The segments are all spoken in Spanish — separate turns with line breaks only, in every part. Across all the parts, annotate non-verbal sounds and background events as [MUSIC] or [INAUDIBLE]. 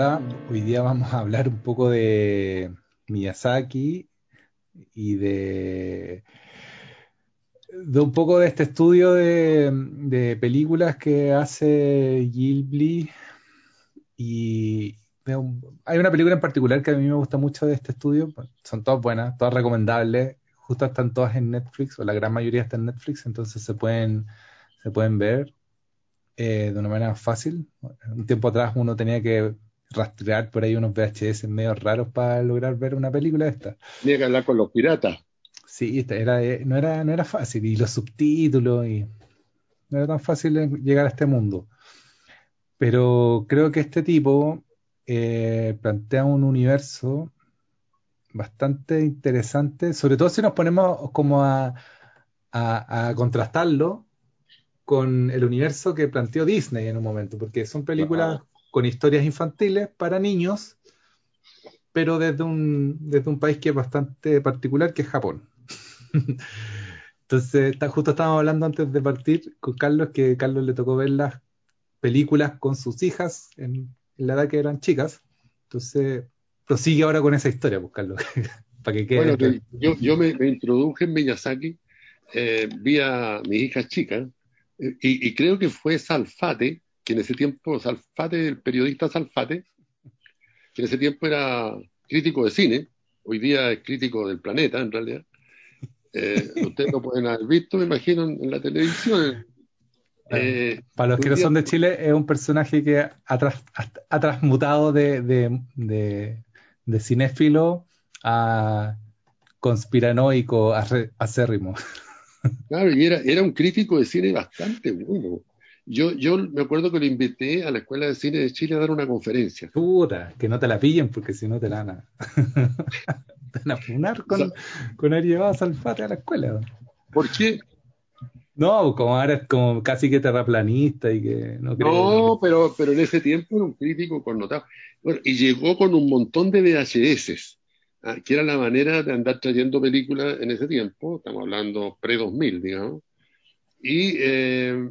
Hola, hoy día vamos a hablar un poco de Miyazaki y de, un poco de este estudio de, películas que hace Ghibli y hay una película en particular que a mí me gusta mucho de este estudio, son todas buenas, todas recomendables, justo están todas en Netflix o la gran mayoría está en Netflix, entonces se pueden, se pueden ver eh, de una manera fácil. Un tiempo atrás uno tenía que rastrear por ahí unos VHS medio raros para lograr ver una película de esta.
Tenía que hablar con los piratas.
Sí, era, eh, no era, no era fácil. Y los subtítulos, y no era tan fácil llegar a este mundo. Pero creo que este tipo eh, plantea un universo bastante interesante, sobre todo si nos ponemos como a, a- a contrastarlo con el universo que planteó Disney en un momento, porque son películas con historias infantiles para niños, pero desde un, desde un país que es bastante particular, que es Japón. [LAUGHS] Entonces, está- justo estábamos hablando antes de partir con Carlos, que a Carlos le tocó ver las películas con sus hijas en, en la edad que eran chicas. Entonces, prosigue ahora con esa historia, pues, Carlos, [LAUGHS] para que quede.
Bueno, que yo, yo me, me introduje en Miyazaki, eh, vi a mis hijas chicas, eh, y, y creo que fue Salfate, que en ese tiempo, Salfate, el periodista Salfate, que en ese tiempo era crítico de cine, hoy día es crítico del planeta, en realidad. Eh, ustedes lo pueden haber visto, me imagino, en, la televisión. Eh,
Para los que no son de Chile, es un personaje que ha, tras- ha transmutado de, de, de- de cinéfilo a conspiranoico arre- acérrimo.
Claro, y era, era un crítico de cine bastante bueno. Yo, yo me acuerdo que lo invité a la Escuela de Cine de Chile a dar una conferencia.
Puta, que no te la pillen porque si no te la van a, [LAUGHS] te van a funar con, con haber llevado a Salfate a la escuela.
¿Por qué?
No, como ahora es como casi que terraplanista y que no cree.
No, pero, pero en ese tiempo era un crítico connotado. Bueno, y llegó con un montón de VHS, ah, que era la manera de andar trayendo películas en ese tiempo, estamos hablando pre-2000, digamos, y eh,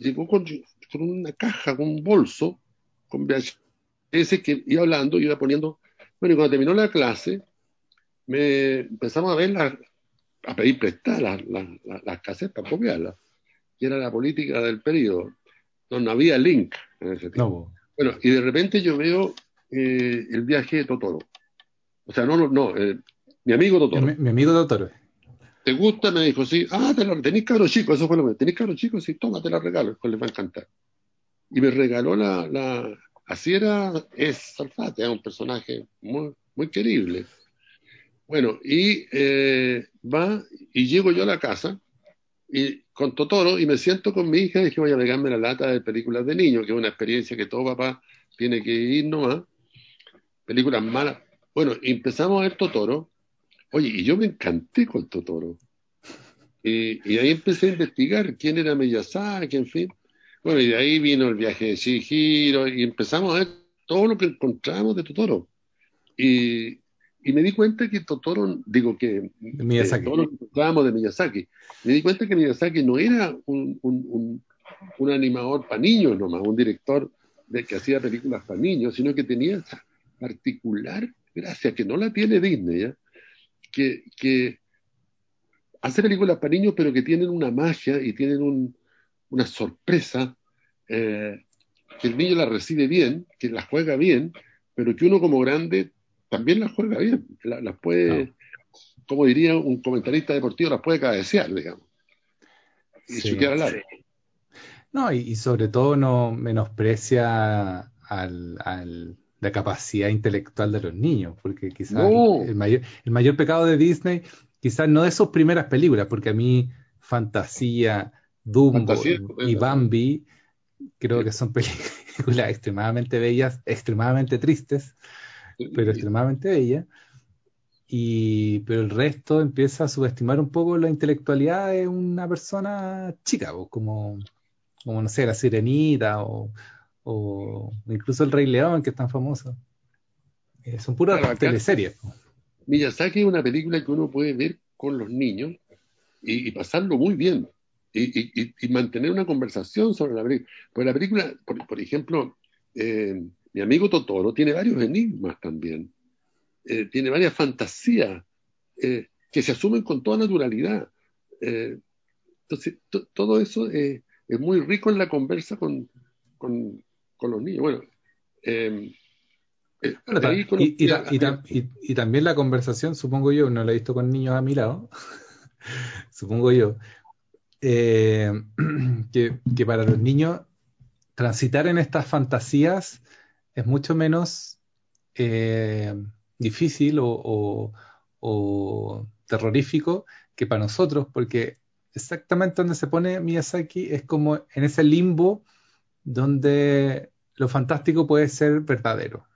llegó con, con una caja, con un bolso, con VHS que iba hablando, iba poniendo. Bueno, y cuando terminó la clase, me empezamos a ver las- a pedir prestadas las, las, las casetas, copiarlas, que era la política del periodo. No había link en ese tiempo.
No,
Bueno, y de repente yo veo eh, el viaje de Totoro. O sea, no, no, no eh, mi amigo Totoro.
mi, mi amigo doctor.
¿Te gusta? Me dijo, sí. Ah, te la, tenés cabros chicos, eso fue lo que ¿Tenés cabros chicos? Sí, toma, te la regalo, después les va a encantar. Y me regaló la, la así era, es Salfate, es un personaje muy, muy querible. Bueno, y eh, va, y llego yo a la casa, y con Totoro, y me siento con mi hija, y dije, voy a pegarme la lata de películas de niños, que es una experiencia que todo papá tiene que ir nomás. Películas malas. Bueno, empezamos a ver Totoro, Oye, y yo me encanté con Totoro. Y, y ahí empecé a investigar quién era Miyazaki, en fin. Bueno, y de ahí vino el viaje de Chihiro y empezamos a ver todo lo que encontramos de Totoro. Y, y me di cuenta que Totoro, digo que,
Miyazaki.
que todo lo que encontrábamos de Miyazaki, me di cuenta que Miyazaki no era un, un, un, un animador para niños nomás, un director de, que hacía películas para niños, sino que tenía esa particular gracia que no la tiene Disney, ¿ya? Que, que hace películas para niños, pero que tienen una magia y tienen un, una sorpresa, eh, que el niño la recibe bien, que la juega bien, pero que uno como grande también la juega bien, las la puede,
No.
como diría un comentarista deportivo, las puede cabecear, digamos, y
Sí.
al lado.
No, y, y sobre todo no menosprecia al, al- la capacidad intelectual de los niños, porque quizás
No.
el mayor, el mayor pecado de Disney, quizás no de sus primeras películas, porque a mí Fantasía, Dumbo
Fantasía,
y. Bambi creo que son [LAUGHS] películas extremadamente bellas, extremadamente tristes, pero extremadamente bellas. Y, pero el resto empieza a subestimar un poco la intelectualidad de una persona chica, como, como no sé, la Sirenita o, o incluso el Rey León, que es tan famoso. Eh, son puras
Claro,
teleseries. pues.
Miyazaki es una película que uno puede ver con los niños y, y pasarlo muy bien y, y- y- mantener una conversación sobre la película. Porque la película, por, por ejemplo, eh, mi amigo Totoro tiene varios enigmas también, eh, tiene varias fantasías que se asumen con toda naturalidad. Entonces, todo eso es muy rico en la conversa con, con, los niños. Bueno,
y, también la conversación, supongo yo, no la he visto con niños a mi lado, [LAUGHS] supongo yo, [CLEARS THROAT] que, que, para los niños transitar en estas fantasías es mucho menos eh, difícil o, terrorífico que para nosotros, porque exactamente donde se pone Miyazaki es como en ese limbo donde lo fantástico puede ser verdadero.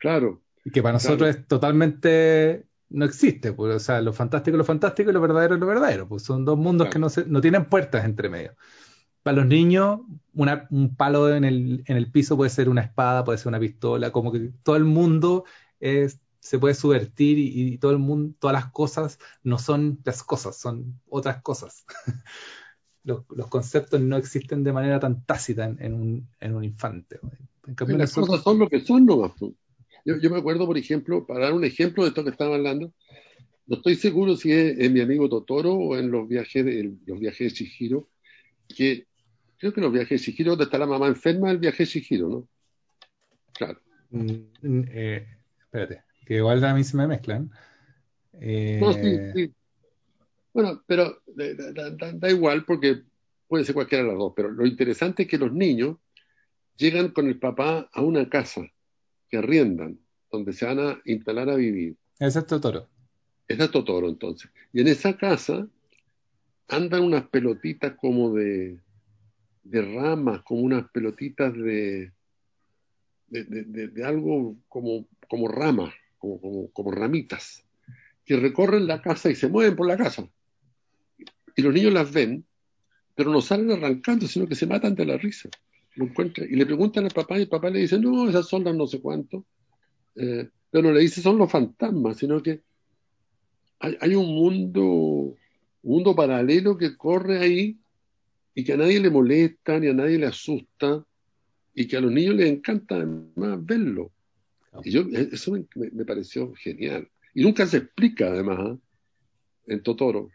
Claro.
Y que para nosotros es totalmente no existe, pues, o sea, lo fantástico es lo fantástico y lo verdadero es lo verdadero, pues son dos mundos que no, se, no tienen puertas entre medio. Para los niños, un palo en el, en el piso puede ser una espada, puede ser una pistola, como que todo el mundo es, se puede subvertir y, todo el mundo, todas las cosas no son las cosas, son otras cosas. [LAUGHS] los, conceptos no existen de manera tan tácita en, un, en un, infante.
las cosas son lo que son no pues. Yo, yo, me acuerdo, por ejemplo, para dar un ejemplo de esto que estaba hablando, no estoy seguro si es en mi amigo Totoro o en los viajes de, los viajes de Chihiro, que Creo que los viajes de Shihiro, donde está la mamá enferma, el viaje de Shihiro, ¿no? Claro.
Mm, mm, eh, espérate, que igual a mí se me mezclan.
Eh, no, sí, sí. Bueno, pero da, igual porque puede ser cualquiera de las dos, pero lo interesante es que los niños llegan con el papá a una casa que arriendan, donde se van a instalar a vivir.
Ese es Totoro.
Ese es Totoro, entonces. Y en esa casa andan unas pelotitas como de, de ramas, como unas pelotitas de, de, algo como, como ramas, como, como, ramitas, que recorren la casa y se mueven por la casa. Y los niños las ven, pero no salen arrancando, sino que se matan de la risa. Lo encuentran, y le preguntan al papá y el papá le dice, no, esas son las no sé cuánto. Eh, pero no le dice son los fantasmas, sino que hay, hay un mundo, un mundo paralelo que corre ahí y que a nadie le molesta ni a nadie le asusta y que a los niños les encanta además verlo. Y yo, e, eso me, pareció genial. Y nunca se explica además ¿ah? en Totoro.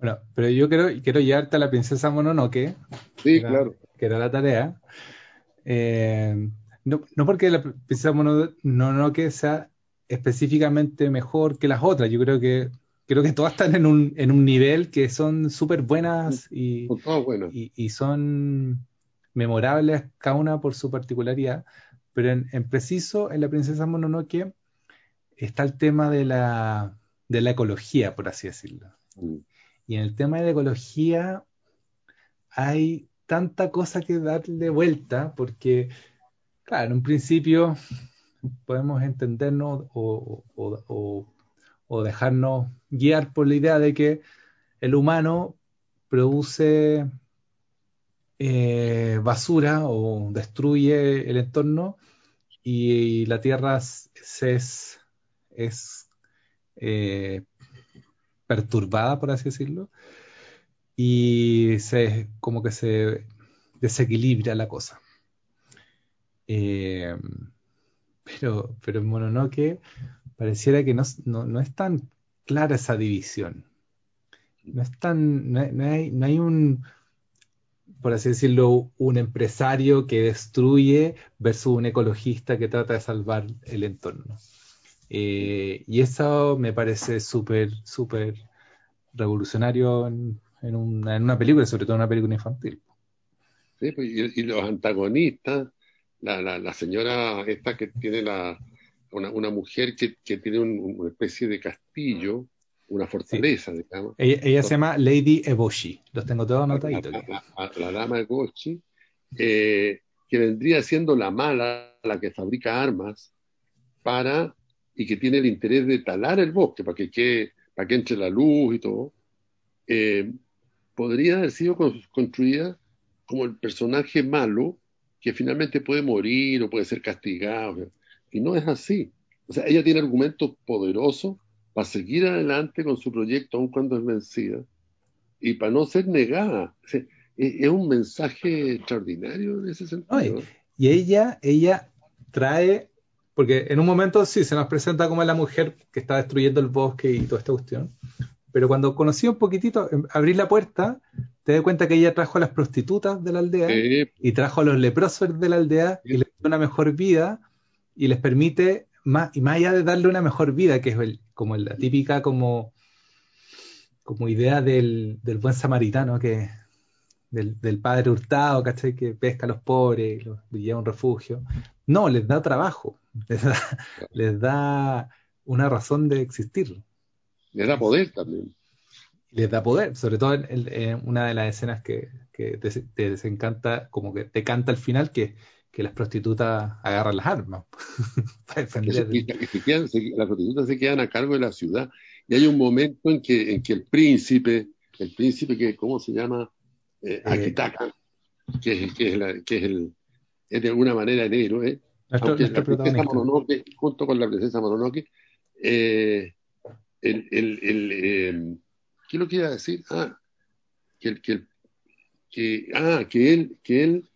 Bueno, pero yo quiero, quiero llevarte a la princesa Mononoke.
Sí, claro.
Que era la tarea. Eh, no, no, porque la princesa Mononoke sea específicamente mejor que las otras. Yo creo que creo que todas están en un, en un nivel que son súper buenas y, y, son memorables cada una por su particularidad, pero en, preciso en la princesa Mononoke está el tema de la, de la ecología, por así decirlo. Mm. Y en el tema de la ecología hay tanta cosa que darle vuelta, porque, claro, en un principio podemos entendernos o, o o dejarnos guiar por la idea de que el humano produce eh, basura o destruye el entorno y, la Tierra es, es eh, perturbada, por así decirlo, y se, como que se desequilibra la cosa. Eh, pero, pero en Mononoke pareciera que no, es tan clara esa división. No es tan, no hay, no hay, un, por así decirlo, un empresario que destruye versus un ecologista que trata de salvar el entorno. Eh, y eso me parece súper, súper revolucionario en, una, película, sobre todo en una película infantil.
Sí, pues, y, los antagonistas, la, la, señora esta que tiene la, una, mujer que, tiene una especie de castillo, una fortaleza, digamos.
Ella, se llama Lady Eboshi, los tengo todos anotaditos.
La, dama Eboshi, eh, que vendría siendo la mala, la que fabrica armas para y que tiene el interés de talar el bosque para que, para que entre la luz y todo, eh, podría haber sido construida como el personaje malo que finalmente puede morir o puede ser castigado. Y no es así. O sea, ella tiene argumentos poderosos para seguir adelante con su proyecto aun cuando es vencida y para no ser negada. es, un mensaje extraordinario en ese sentido.
y ella, ella trae, porque en un momento sí se nos presenta como la mujer que está destruyendo el bosque y toda esta cuestión, pero cuando conocí un poquitito, em, abrí la puerta, te das cuenta que ella trajo a las prostitutas de la aldea y trajo a los leprosos de la aldea y les dio una mejor vida y les permite, más, y más allá de darle una mejor vida, que es como la típica como, como idea del, del buen samaritano, que del, padre hurtado, ¿cachai? Que pesca a los pobres, los lleva a un refugio. No, les da trabajo, les da, una razón de existir.
Les da poder también.
Les da poder, sobre todo en, una de las escenas que, te, desencanta, como que te canta al final, que, que las prostitutas agarran las armas [LAUGHS]
para defender. las prostitutas se quedan a cargo de la ciudad y hay un momento en que, en que el príncipe, el príncipe que, ¿cómo se llama? eh, Akitaka, que es, que, es la, que es, el, es de alguna manera el héroe, nuestro, aunque nuestro la princesa Mononoke, junto con la princesa Mononoke, eh, el, el, el eh, ¿qué lo quiere decir? Ah, que, que, que, ah, que él, que él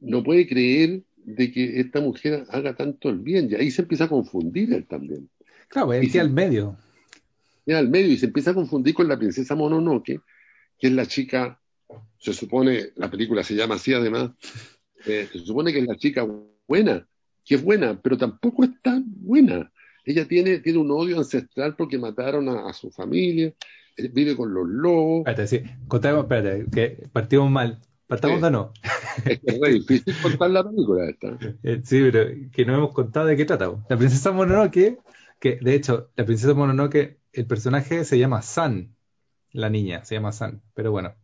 no puede creer de que esta mujer haga tanto el bien, y ahí se empieza a confundir él también.
Claro, él queda al medio.
Queda al medio y se empieza a confundir con la princesa Mononoke, que es la chica, se supone, la película se llama así además, eh, se supone que es la chica buena, que es buena, pero tampoco es tan buena. Ella tiene, tiene un odio ancestral porque mataron a, su familia, eh, vive con los lobos.
Espérate, sí, contamos, espérate, que partimos mal. ¿Partamos o no?
Es que es re difícil contar la película esta.
Eh, sí, pero que no hemos contado de qué trata. La princesa Mononoke, que de hecho, la princesa Mononoke, el personaje se llama San, la niña, se llama San, pero bueno,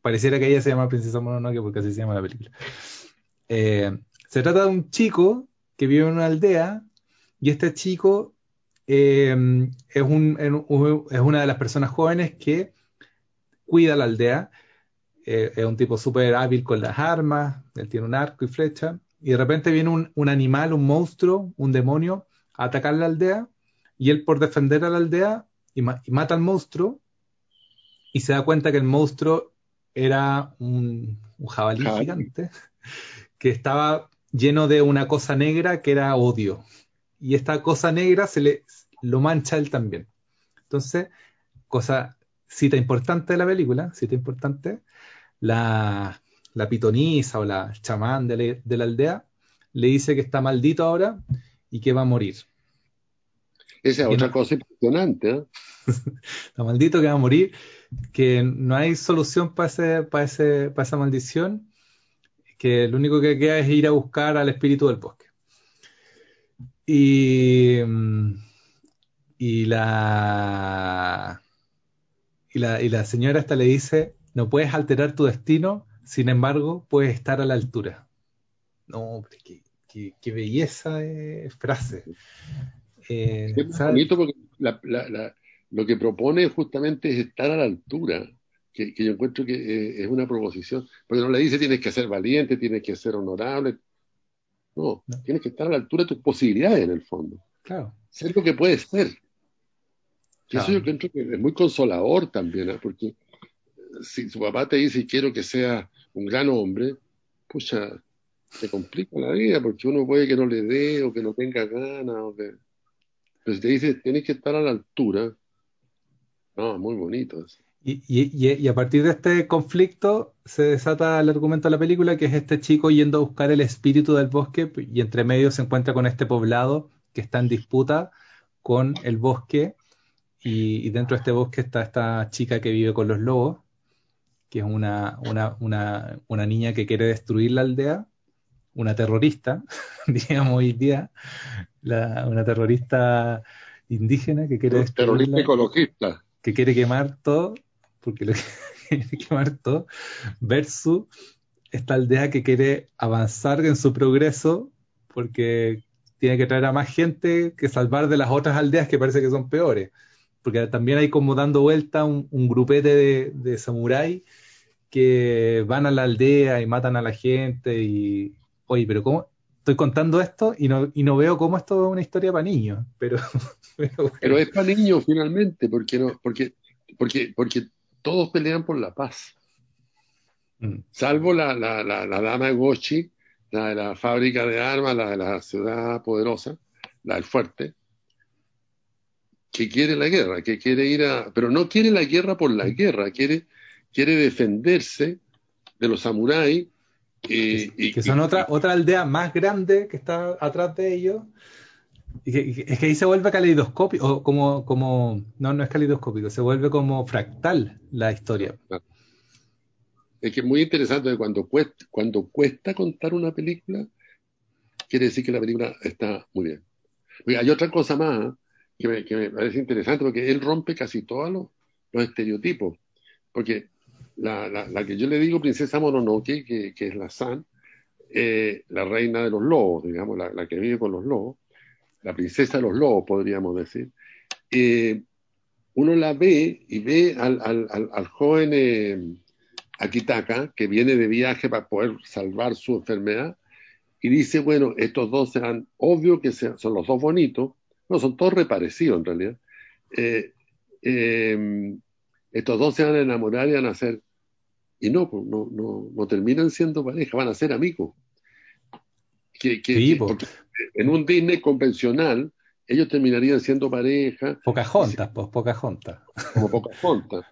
pareciera que ella se llama Princesa Mononoke porque así se llama la película. Eh, se trata de un chico que vive en una aldea y este chico eh, es, un, es, una de las personas jóvenes que cuida la aldea. Eh, es un tipo súper hábil con las armas, él tiene un arco y flecha, y de repente viene un, un, animal, un monstruo, un demonio, a atacar la aldea, y él por defender a la aldea y, y mata al monstruo, y se da cuenta que el monstruo era un, jabalí gigante [LAUGHS] que estaba lleno de una cosa negra que era odio. Y esta cosa negra se le lo mancha él también. Entonces, cosa, cita importante de la película, cita importante, la, la pitonisa o la chamán de la, aldea le dice que está maldito ahora y que va a morir.
Esa es otra cosa impresionante. ¿eh? [LAUGHS]
está maldito que va a morir que no hay solución para, ese, para, ese, para esa maldición, que lo único que queda es ir a buscar al espíritu del bosque. Y, y, la, y, la, y la señora esta le dice, no puedes alterar tu destino, sin embargo, puedes estar a la altura. No, qué, qué, belleza de frase.
Eh, es bonito porque la, la, lo que propone justamente es estar a la altura, que, yo encuentro que eh, es una proposición, porque no le dice tienes que ser valiente, tienes que ser honorable, no, tienes que estar a la altura de tus posibilidades en el fondo.
Claro.
Ser lo que puedes ser. Eso yo encuentro que es muy consolador también, ¿eh? porque si su papá te dice quiero que sea un gran hombre, pucha, te complica la vida, porque uno puede que no le dé o que no tenga ganas, o que... pero si te dice tienes que estar a la altura, no, muy bonito.
Y, y, y, a partir de este conflicto se desata el argumento de la película, que es este chico yendo a buscar el espíritu del bosque y entre medio se encuentra con este poblado que está en disputa con el bosque y, dentro de este bosque está esta chica que vive con los lobos, que es una, una, una, una niña que quiere destruir la aldea, una terrorista, [LAUGHS] digamos hoy día, una terrorista indígena que quiere destruir.
Terrorista ecologista
que quiere quemar todo, porque lo [LAUGHS] quiere quemar todo, versus esta aldea que quiere avanzar en su progreso porque tiene que traer a más gente que salvar de las otras aldeas que parece que son peores. Porque también hay como dando vuelta un, grupete de, de samuráis que van a la aldea y matan a la gente y, oye, pero ¿cómo? Estoy contando esto y no, y no veo cómo esto es una historia para niños, pero [LAUGHS]
Pero, es para niños finalmente, porque, no, porque, porque, porque todos pelean por la paz. Mm. Salvo la, la, la, dama Gochi, la de la fábrica de armas, la de la ciudad poderosa, la del fuerte, que quiere la guerra, que quiere ir a... Pero no quiere la guerra por la guerra, quiere, quiere defenderse de los samuráis.
Eh, y, que son otra, otra aldea más grande que está atrás de ellos. Que, es que ahí se vuelve caleidoscópico, o como, como, no, no es caleidoscópico, se vuelve como fractal la historia.
Es que es muy interesante cuando cuesta, cuando cuesta contar una película, quiere decir que la película está muy bien. hay otra cosa más que me, parece interesante, porque él rompe casi todos los, estereotipos. Porque la, la, que yo le digo Princesa Mononoke, que, que es la San, eh, la reina de los lobos, digamos, la, que vive con los lobos, la princesa de los lobos, podríamos decir, eh, uno la ve y ve al, al, al, joven eh, Akitaka, que viene de viaje para poder salvar su enfermedad, y dice, bueno, estos dos serán, obvio que son los dos bonitos, no, son todos reparecidos en realidad, estos dos se van a enamorar y van a ser y no, pues, no, no, no terminan siendo pareja, van a ser amigos. Que, en un Disney convencional, ellos terminarían siendo pareja.
Pocas juntas, pues, pocas juntas.
Como pocas juntas.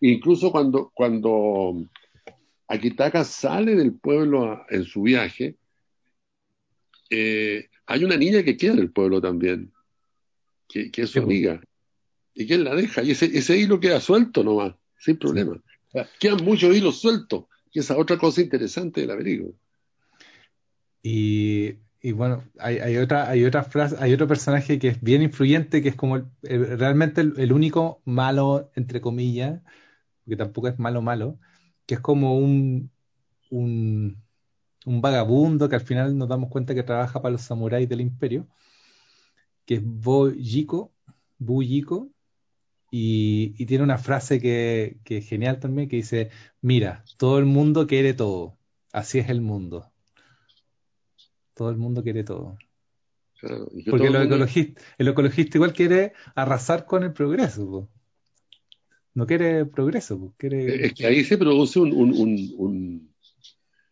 Incluso cuando, cuando Akitaka sale del pueblo en su viaje, eh, hay una niña que queda en el pueblo también, que, es su amiga, y que él la deja, y ese, ese hilo queda suelto nomás, sin problema. Quedan muchos hilos sueltos, y esa otra cosa interesante de la película.
Y, bueno, hay, otra, hay otra frase, hay otro personaje que es bien influyente, que es como realmente el, único malo, entre comillas, porque tampoco es malo malo, que es como un, un, un vagabundo que al final nos damos cuenta que trabaja para los samuráis del imperio, que es Bo Yiko, Bu Yiko, y, tiene una frase que, es genial también, que dice, mira, todo el mundo quiere todo, así es el mundo. Todo el mundo quiere todo. Porque el, ecologista, igual quiere arrasar con el progreso. No quiere progreso. Quiere...
Es que ahí se produce un, un,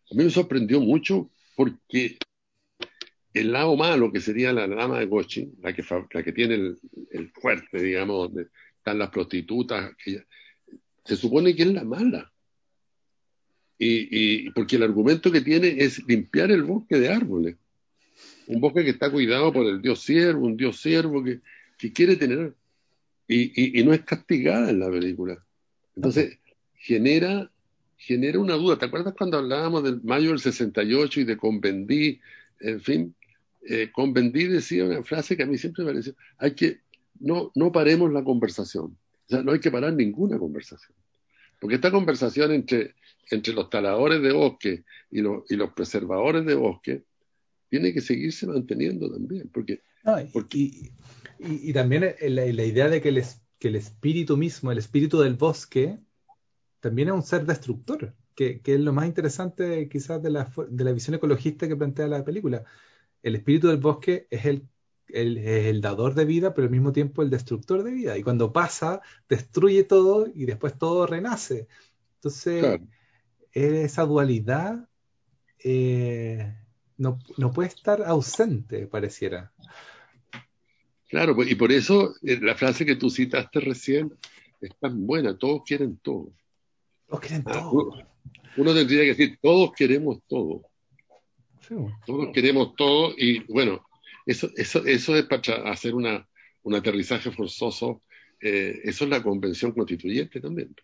A mí me sorprendió mucho porque el lado malo, que sería la dama de Gochi, la que, la que tiene el, el fuerte, digamos, donde las prostitutas, que se supone que es la mala. Y, porque el argumento que tiene es limpiar el bosque de árboles. Un bosque que está cuidado por el dios siervo, un dios siervo que, quiere tener. Y, no es castigada en la película. Entonces, genera, genera una duda. ¿Te acuerdas cuando hablábamos del mayo del 68 y de Convendí? En fin, eh, Convendí decía una frase que a mí siempre me pareció, hay que no, no paremos la conversación. O sea, no hay que parar ninguna conversación. Porque esta conversación entre, entre los taladores de bosque y, y los preservadores de bosque tiene que seguirse manteniendo también. Porque,
y, también la, idea de que el, que el espíritu mismo, el espíritu del bosque, también es un ser destructor, que, que es lo más interesante quizás de la, de la visión ecologista que plantea la película. El espíritu del bosque es el el, el dador de vida, pero al mismo tiempo el destructor de vida. Y cuando pasa, destruye todo y después todo renace. Entonces, esa dualidad eh, no, puede estar ausente, pareciera.
Claro, pues, y por eso eh, la frase que tú citaste recién es tan buena, todos quieren todo.
Todos quieren ah, todo.
Uno, tendría que decir, todos queremos todo. Todos queremos todo y bueno, eso, eso, eso es para hacer una, un aterrizaje forzoso. Eh, eso es la convención constituyente también.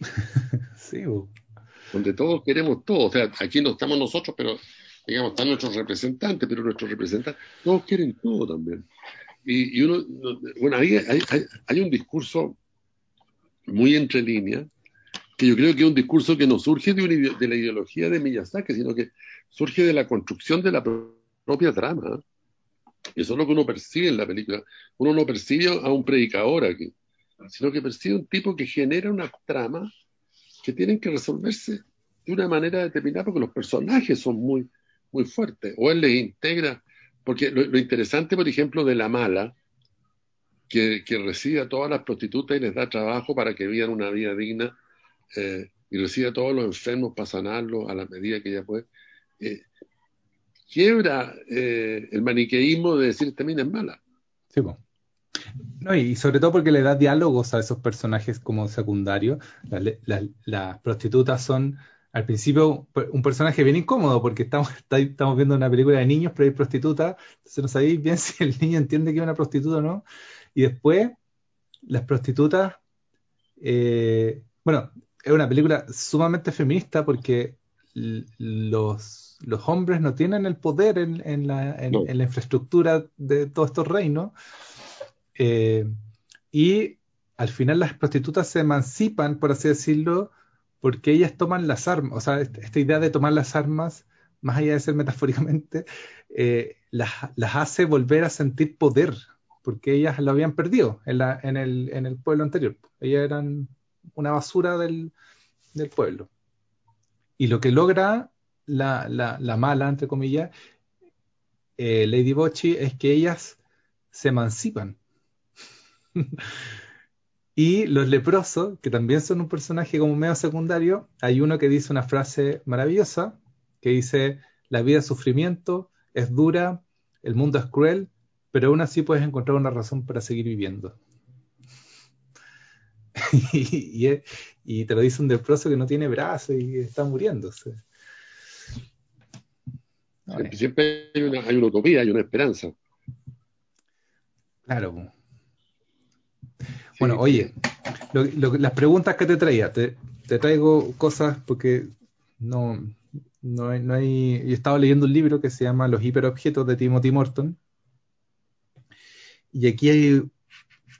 [LAUGHS]
sí.
Donde todos queremos todo. O sea, aquí no estamos nosotros, pero digamos, están nuestros representantes, pero nuestros representantes, todos quieren todo también. Y, uno, bueno, ahí hay, hay, un discurso muy entre líneas, que yo creo que es un discurso que no surge de, de la ideología de Miyazaki, sino que surge de la construcción de la propia trama. Y eso es lo que uno percibe en la película. Uno no percibe a un predicador aquí, sino que percibe a un tipo que genera una trama que tienen que resolverse de una manera determinada porque los personajes son muy, muy fuertes. O él les integra, porque lo, interesante, por ejemplo, de la mala, que, recibe a todas las prostitutas y les da trabajo para que vivan una vida digna, eh, y recibe a todos los enfermos para sanarlos a la medida que ella puede. Eh, quiebra eh, el maniqueísmo de decir esta mina es mala.
Sí, pues. No, y sobre todo porque le da diálogos a esos personajes como secundarios. Las, prostitutas son al principio un personaje bien incómodo porque estamos, [LAUGHS] estamos viendo una película de niños, pero hay prostitutas, entonces no sabéis bien [LAUGHS] si el niño entiende que es una prostituta o no. Y después, las prostitutas, eh, bueno, es una película sumamente feminista porque los, los hombres no tienen el poder en, la, en la infraestructura de todos estos reinos eh, y al final las prostitutas se emancipan, por así decirlo, porque ellas toman las armas, o sea, esta idea de tomar las armas, más allá de ser metafóricamente, [LAUGHS] eh, las, hace volver a sentir poder, porque ellas lo habían perdido en, el, pueblo anterior. Ellas eran una basura del, pueblo. Y lo que logra la, mala, entre comillas, eh, Lady Bochi, es que ellas se emancipan [LAUGHS] y los leprosos, que también son un personaje como medio secundario, hay uno que dice una frase maravillosa, que dice, la vida es sufrimiento, es dura, el mundo es cruel, pero aún así puedes encontrar una razón para seguir viviendo. [LAUGHS] y, te lo dice un leproso que no tiene brazos y está muriéndose.
Siempre hay una, hay una utopía, hay una esperanza.
Claro. Bueno, oye, las preguntas que te traía, te, traigo cosas porque no, no hay, no hay, Yo estaba leyendo un libro que se llama Los hiperobjetos de Timothy Morton. Y aquí hay.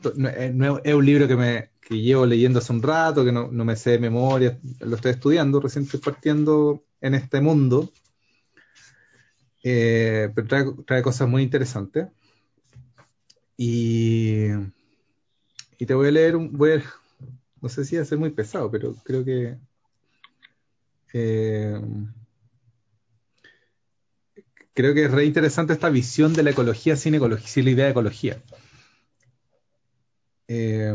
Eh, es un libro que, me, que llevo leyendo hace un rato, que no, me sé de memoria, lo estoy estudiando, recién estoy partiendo en este mundo. Eh, pero trae, trae cosas muy interesantes. Y y te voy a leer un. Voy no sé si va a ser muy pesado, pero creo que. Eh, creo que es re interesante esta visión de la ecología sin, ecología, sin la idea de ecología. Eh,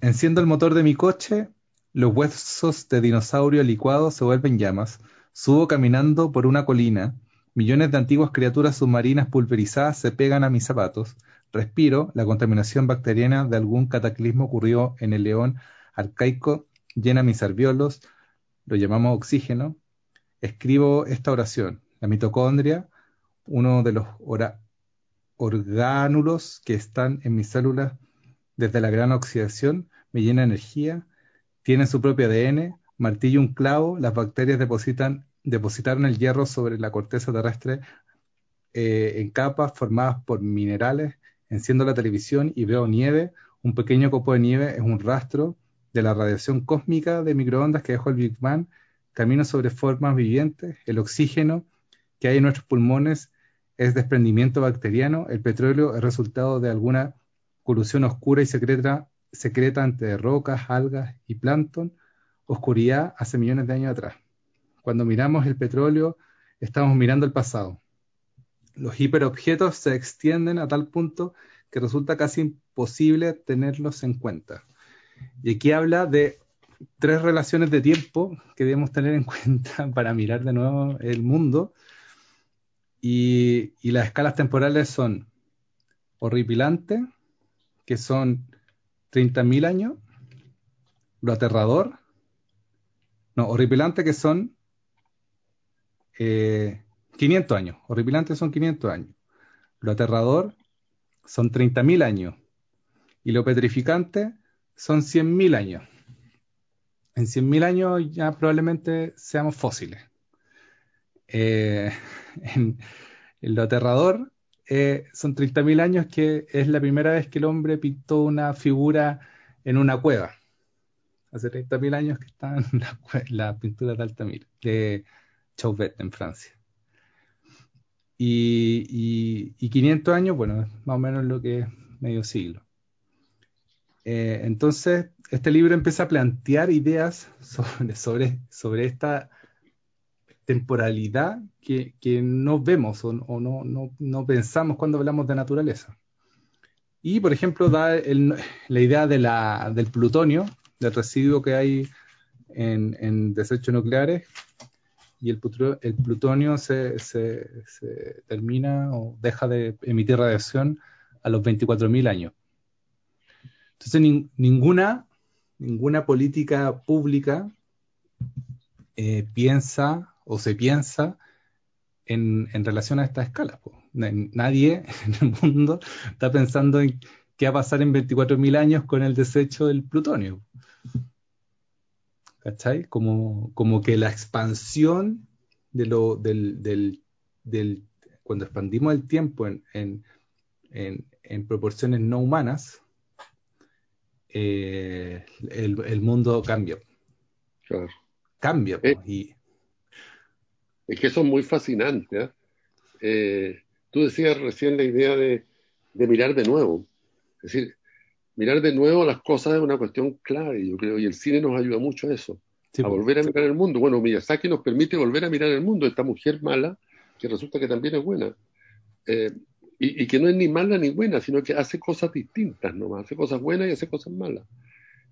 enciendo el motor de mi coche, los huesos de dinosaurio licuado se vuelven llamas. Subo caminando por una colina. Millones de antiguas criaturas submarinas pulverizadas se pegan a mis zapatos. Respiro, la contaminación bacteriana de algún cataclismo ocurrió en el león arcaico, llena mis alveolos, lo llamamos oxígeno. Escribo esta oración. La mitocondria, uno de los orgánulos que están en mis células desde la gran oxidación, me llena energía, tiene su propio ADN, martillo un clavo, las bacterias depositan, depositaron el hierro sobre la corteza terrestre eh, en capas formadas por minerales Enciendo la televisión y veo nieve. Un pequeño copo de nieve es un rastro de la radiación cósmica de microondas que dejó el Big Bang. Camino sobre formas vivientes. El oxígeno que hay en nuestros pulmones es desprendimiento bacteriano. El petróleo es resultado de alguna colusión oscura y secreta, secreta entre rocas, algas y plancton. Oscuridad hace millones de años atrás. Cuando miramos el petróleo, estamos mirando el pasado los hiperobjetos se extienden a tal punto que resulta casi imposible tenerlos en cuenta. Y aquí habla de tres relaciones de tiempo que debemos tener en [LAUGHS] cuenta para mirar de nuevo el mundo. Y, las escalas temporales son horripilantes, que son 30.000 años, lo aterrador, no, horripilante que son eh, 500 años. Horripilante son 500 años. Lo aterrador son 30.000 años. Y lo petrificante son 100.000 años. En 100.000 años ya probablemente seamos fósiles. Eh, [LAUGHS] en, lo aterrador eh, son 30.000 años que es la primera vez que el hombre pintó una figura en una cueva. Hace 30.000 años que está en la, pintura de Altamira, de Chauvet en Francia. Y, 500 años, bueno, es más o menos lo que es medio siglo. Eh, entonces, este libro empieza a plantear ideas sobre, sobre, sobre esta temporalidad que, no vemos o, no, no, pensamos cuando hablamos de naturaleza. Y, por ejemplo, da la idea de la, del plutonio, del residuo que hay en desechos nucleares, y el, el plutonio se, termina o deja de emitir radiación a los 24.000 años. Entonces, ninguna, ninguna política pública eh, piensa o se piensa en, relación a esta escala. Nadie [LAUGHS] en el mundo está pensando en qué va a pasar en 24.000 años con el desecho del plutonio. ¿Cachai? Como, como que la expansión de lo, del, del, del cuando expandimos el tiempo en, en, en, proporciones no humanas, eh, el, el, mundo cambia. Cambia.
Eh, y... Es que eso es muy fascinante. ¿eh? ¿eh? tú decías recién la idea de, de mirar de nuevo. Es decir, mirar de nuevo las cosas es una cuestión clave, yo creo, y el cine nos ayuda mucho a eso, a volver a mirar el mundo. Bueno, Miyazaki nos permite volver a mirar el mundo, esta mujer mala, que resulta que también es buena, eh, y, que no es ni mala ni buena, sino que hace cosas distintas nomás, hace cosas buenas y hace cosas malas.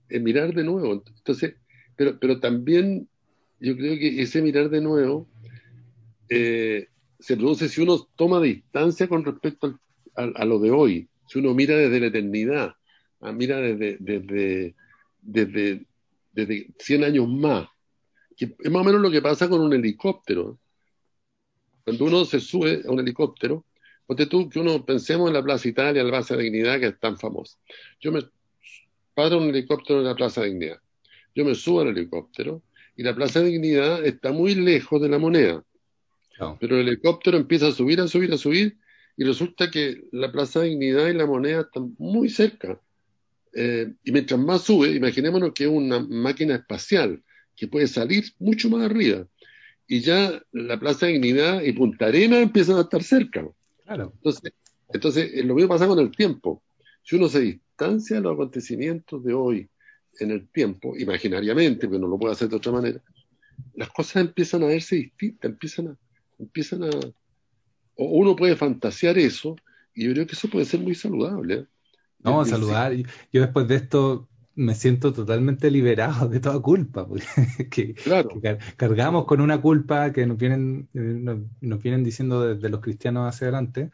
Eh, mirar de nuevo. Entonces, pero, pero también yo creo que ese mirar de nuevo eh, se produce si uno toma distancia con respecto a lo de hoy, si uno mira desde la eternidad, Ah, mira desde, desde, desde, desde 100 años más, que es más o menos lo que pasa con un helicóptero. Cuando uno se sube a un helicóptero, ponte tú que uno pensemos en la Plaza Italia, la Plaza de Dignidad, que es tan famosa. Yo me paro un helicóptero en la Plaza de Dignidad. Yo me subo al helicóptero y la Plaza de Dignidad está muy lejos de la moneda. Pero el helicóptero empieza a subir, a subir, a subir, y resulta que la Plaza de Dignidad y la moneda están muy cerca. Eh, y mientras más sube, imaginémonos que es una máquina espacial que puede salir mucho más arriba. Y ya la Plaza de Dignidad y Punta Arena empiezan a estar cerca.
Claro.
Entonces, entonces, eh, lo mismo pasa con el tiempo. Si uno se distancia de los acontecimientos de hoy en el tiempo, imaginariamente, porque no lo puede hacer de otra manera, las cosas empiezan a verse distintas, empiezan a, empiezan a, o uno puede fantasear eso, y yo creo que eso puede ser muy saludable. ¿eh?
No, saludar. Yo después de esto me siento totalmente liberado de toda culpa, [LAUGHS] porque que, cargamos con una culpa que nos vienen, nos, vienen diciendo desde los cristianos hacia adelante,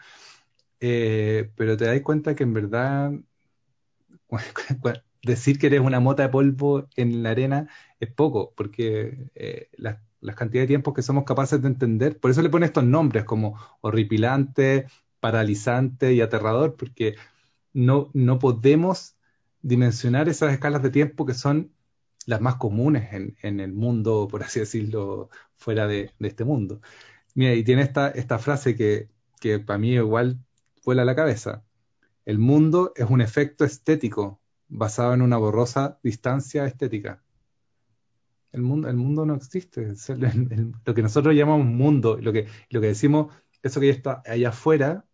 eh, pero te das cuenta que en verdad [LAUGHS] decir que eres una mota de polvo en la arena es poco, porque eh, las, las cantidades de tiempos que somos capaces de entender, por eso le pone estos nombres como horripilante, paralizante y aterrador, porque no, no podemos dimensionar esas escalas de tiempo que son las más comunes en, el mundo, por así decirlo, fuera de, este mundo. Mira, y tiene esta, esta frase que, que para mí igual vuela la cabeza. El mundo es un efecto estético basado en una borrosa distancia estética. El mundo, el mundo no existe. lo que nosotros llamamos mundo, lo que, lo que decimos, eso que está allá afuera,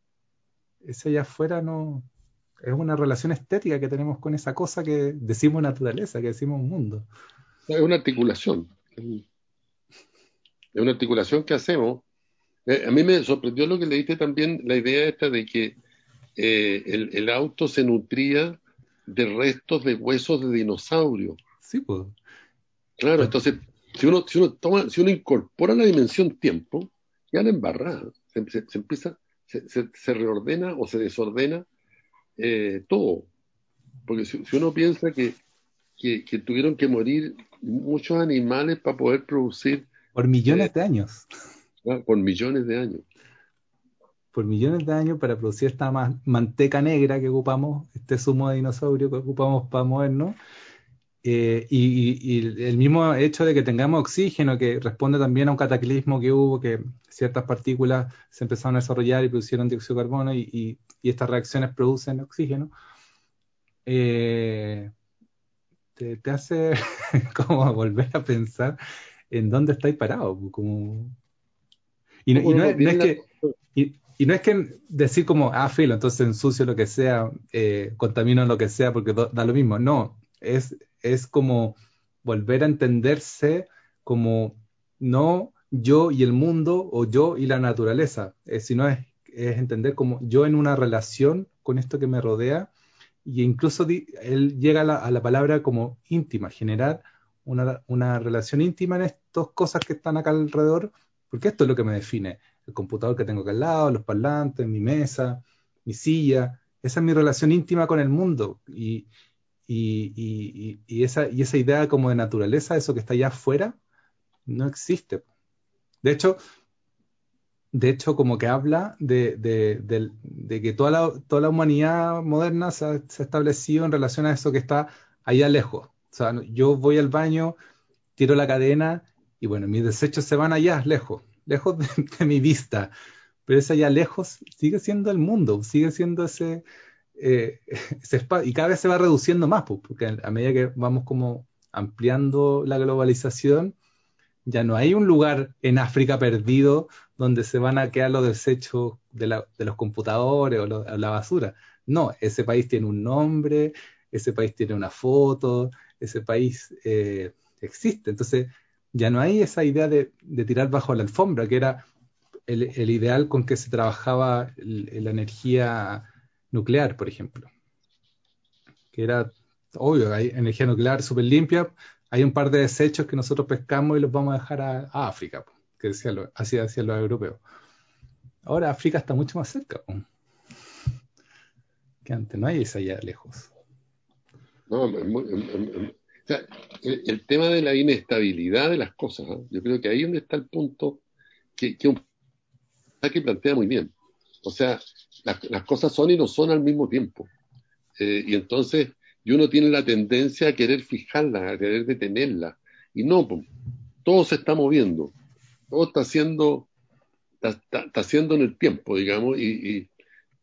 ese allá afuera no, es una relación estética que tenemos con esa cosa que decimos naturaleza, que decimos mundo.
Es una articulación. Es una articulación que hacemos. Eh, a mí me sorprendió lo que le diste también, la idea esta de que eh, el, auto se nutría de restos de huesos de dinosaurio.
Sí, pues.
Claro, entonces, si uno, si uno toma, si uno incorpora la dimensión tiempo, ya la embarra, se, se, empieza, se, se, reordena o se desordena eh, todo. Porque si, uno piensa que, que, tuvieron que morir muchos animales para poder producir...
Por millones de años.
Ah, por millones de años.
Por millones de años para producir esta manteca negra que ocupamos, este zumo de dinosaurio que ocupamos para movernos. Eh, y, el mismo hecho de que tengamos oxígeno, que responde también a un cataclismo que hubo, que ciertas partículas se empezaron a desarrollar y producieron dióxido de carbono y, estas reacciones producen oxígeno, eh, te, hace [LAUGHS] como volver a pensar en dónde estáis parados. Como... Y, no, es, que... Y, no es que decir como, ah, filo, entonces ensucio lo que sea, eh, contamino lo que sea porque da lo mismo. No, es es como volver a entenderse como no yo y el mundo o yo y la naturaleza, eh, sino es, entender como yo en una relación con esto que me rodea y incluso él llega a la, palabra como íntima, generar una, una relación íntima en estas cosas que están acá alrededor, porque esto es lo que me define. El computador que tengo acá al lado, los parlantes, mi mesa, mi silla. Esa es mi relación íntima con el mundo. Y, y, esa, idea como de naturaleza, eso que está allá afuera, no existe. De hecho, de hecho, como que habla de, que toda la, humanidad moderna se ha, establecido en relación a eso que está allá lejos. O sea, yo voy al baño, tiro la cadena y bueno, mis desechos se van allá, lejos, lejos de, mi vista. Pero ese allá lejos sigue siendo el mundo, sigue siendo ese, eh, [LAUGHS] y cada vez se va reduciendo más, pues, porque a medida que vamos como ampliando la globalización, ya no hay un lugar en África perdido donde se van a quedar los desechos de, los computadores o, la basura. No, ese país tiene un nombre, ese país tiene una foto, ese país eh, existe. Entonces, ya no hay esa idea de, tirar bajo la alfombra, que era el, ideal con que se trabajaba la energía nuclear, por ejemplo. Que era, obvio, hay energía nuclear súper limpia, hay un par de desechos que nosotros pescamos y los vamos a dejar a, África, que decía lo, así decían los europeos. Ahora África está mucho más cerca, que antes no hay esa allá lejos.
No, el, tema de la inestabilidad de las cosas, ¿eh? yo creo que ahí es donde está el punto que, que, que plantea muy bien. O sea, las cosas son y no son al mismo tiempo. Eh, y entonces y uno tiene la tendencia a querer fijarla, a querer detenerla. Y no, todo se está moviendo, todo está haciendo, está, haciendo en el tiempo, digamos, y,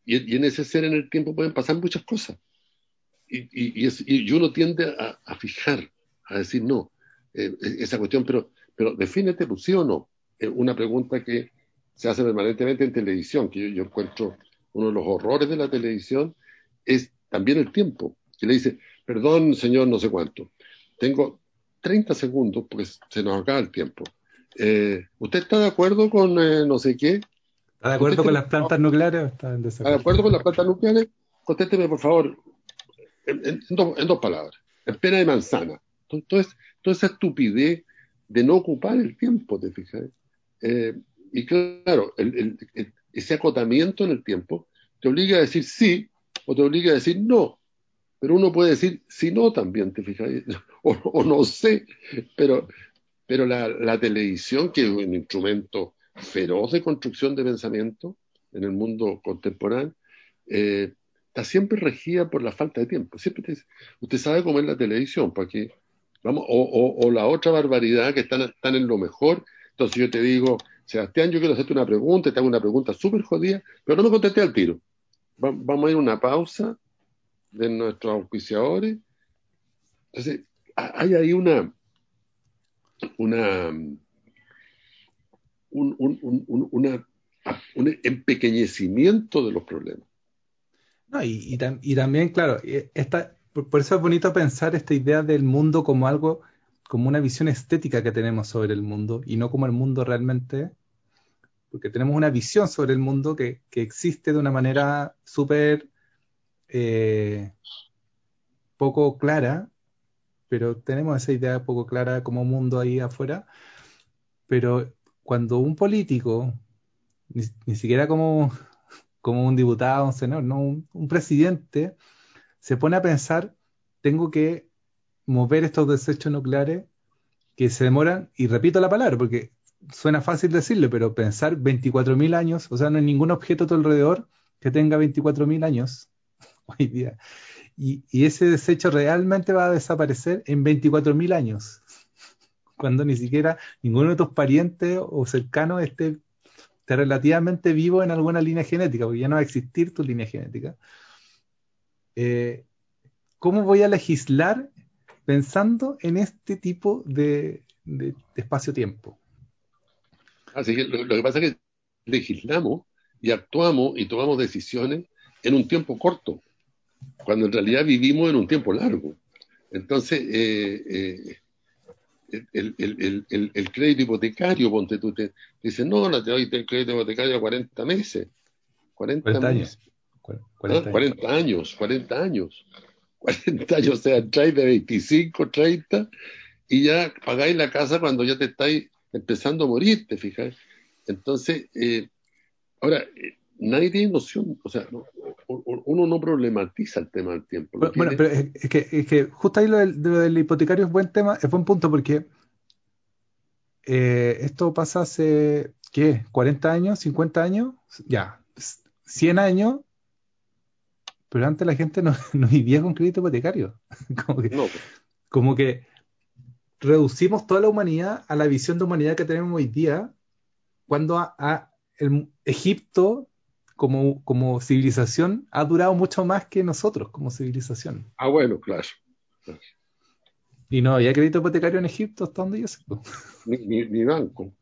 en ese ser en el tiempo pueden pasar muchas cosas. Y, uno tiende a, fijar, a decir, no, eh, esa cuestión, pero, pero defínete, pues sí o no. una pregunta que se hace permanentemente en televisión, que yo encuentro uno de los horrores de la televisión, es también el tiempo y le dice, perdón, señor, no sé cuánto, tengo 30 segundos porque se nos acaba el tiempo. Eh, ¿Usted está de acuerdo con eh, no sé qué?
¿Está de acuerdo con las plantas nucleares?
está, de acuerdo con las plantas nucleares? Contésteme, por favor, en, dos, palabras. En pena de manzana. Entonces, toda esa estupidez de no ocupar el tiempo, ¿te fijas? Eh, y claro, ese acotamiento en el tiempo te obliga a decir sí o te obliga a decir no. Pero uno puede decir, si no, también, ¿te fijas? [LAUGHS] O, no sé, pero, pero la, televisión, que es un instrumento feroz de construcción de pensamiento en el mundo contemporáneo, eh, está siempre regida por la falta de tiempo. Siempre usted sabe cómo es la televisión, para que, vamos, o, la otra barbaridad que están, están en lo mejor. Entonces yo te digo, Sebastián, yo quiero hacerte una pregunta, te hago una pregunta súper jodida, pero no me contesté al tiro. vamos a ir a una pausa de nuestros auspiciadores. Entonces, hay ahí una, una, un, un, un empequeñecimiento de los problemas.
No, y, y, también, claro, esta, por, eso es bonito pensar esta idea del mundo como algo, como una visión estética que tenemos sobre el mundo y no como el mundo realmente, porque tenemos una visión sobre el mundo que, que existe de una manera súper eh, poco clara, pero tenemos esa idea poco clara como mundo ahí afuera, pero cuando un político, ni, siquiera como, como un diputado, un senador, no, un, presidente, se pone a pensar, tengo que mover estos desechos nucleares que se demoran, y repito la palabra, porque suena fácil decirlo, pero pensar 24.000 años, o sea, no hay ningún objeto a tu alrededor que tenga 24.000 años, [LAUGHS] hoy día. Y, ese desecho realmente va a desaparecer en 24.000 años, [LAUGHS] cuando ni siquiera ninguno de tus parientes o cercanos esté, relativamente vivo en alguna línea genética, porque ya no va a existir tu línea genética. Eh, ¿Cómo voy a legislar pensando en este tipo de, espacio-tiempo?
Así que lo, que pasa es que legislamos y actuamos y tomamos decisiones en un tiempo corto cuando en realidad vivimos en un tiempo largo. Entonces, eh, eh, el, crédito hipotecario, ponte tú, te, dice, no, no te doy el crédito hipotecario a 40 meses. 40, años. 40, años. 40 años. 40 [LAUGHS] años, o sea, trae de 25, 30, y ya pagáis la casa cuando ya te estáis empezando a morir, ¿te fijas? Entonces, eh, ahora, eh, nadie tiene noción, o sea, uno no problematiza el tema del tiempo.
Bueno, pero es, que, es, que, justo ahí lo del, hipotecario es buen tema, es buen punto, porque eh, esto pasa hace, ¿qué? ¿40 años? ¿50 años? Ya, 100 años, pero antes la gente no, [LAUGHS] vivía con crédito hipotecario. [LAUGHS] como, que, pues. como que reducimos toda la humanidad a la visión de humanidad que tenemos hoy día, cuando a, el Egipto como, como civilización ha durado mucho más que nosotros como civilización.
Ah, bueno, claro.
Y no había crédito hipotecario en Egipto hasta donde yo sé.
Ni, ni, banco.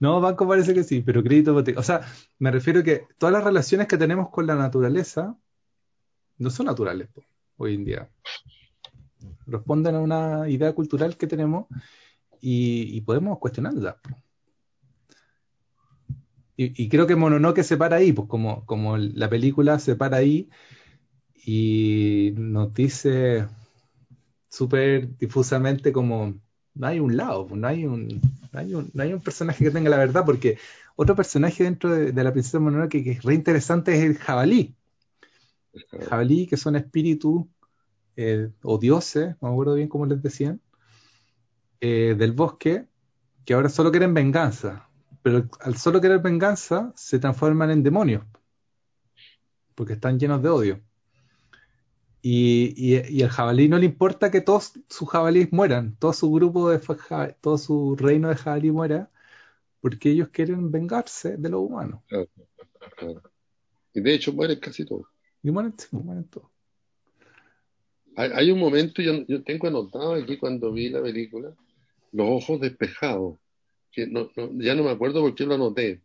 No, banco parece que sí, pero crédito hipotecario. O sea, me refiero a que todas las relaciones que tenemos con la naturaleza no son naturales hoy en día. Responden a una idea cultural que tenemos y, podemos cuestionarla. Y, creo que Mononoke se para ahí, pues como, como la película se para ahí y nos dice súper difusamente como no hay un lado, pues, no hay un, no hay un, no hay un personaje que tenga la verdad, porque otro personaje dentro de, la princesa Mononoke que es re interesante es el jabalí jabalí, que son espíritus eh, o dioses, no me acuerdo bien cómo les decían, eh, del bosque, que ahora solo quieren venganza, pero al solo querer venganza se transforman en demonios, porque están llenos de odio. Y, y, el jabalí no le importa que todos sus jabalíes mueran, todo su grupo de todo su reino de jabalí muera, porque ellos quieren vengarse de los humanos.
Y de hecho mueren casi todos.
Y momento.
Hay, un momento, yo, yo, tengo anotado aquí cuando vi la película, los ojos despejados, que no, ya no me acuerdo por qué lo anoté,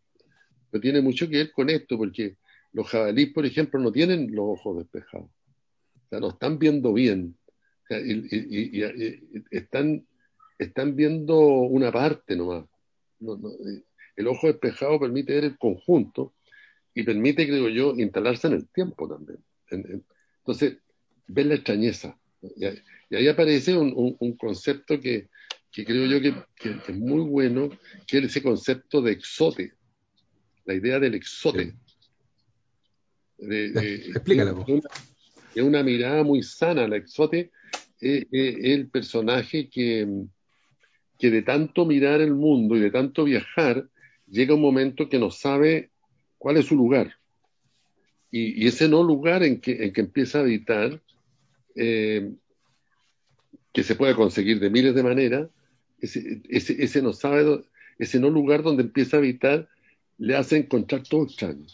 pero tiene mucho que ver con esto, porque los jabalíes, por ejemplo, no tienen los ojos despejados, o sea, no están viendo bien, y, están, están viendo una parte nomás. el ojo despejado permite ver el conjunto, y permite, creo yo, instalarse en el tiempo también. entonces, ver la extrañeza. Y, ahí aparece un, concepto que, creo yo que, es muy bueno, que es ese concepto de exote, la idea del exote. [LAUGHS]
Explícalo.
Es una, mirada muy sana, la exote es, el personaje que, que de tanto mirar el mundo y de tanto viajar, llega un momento que no sabe cuál es su lugar. Y, ese no lugar en que, en que empieza a habitar, eh, que se puede conseguir de miles de maneras, ese, no sabe, ese no lugar donde empieza a habitar, le hace encontrar todo extraño.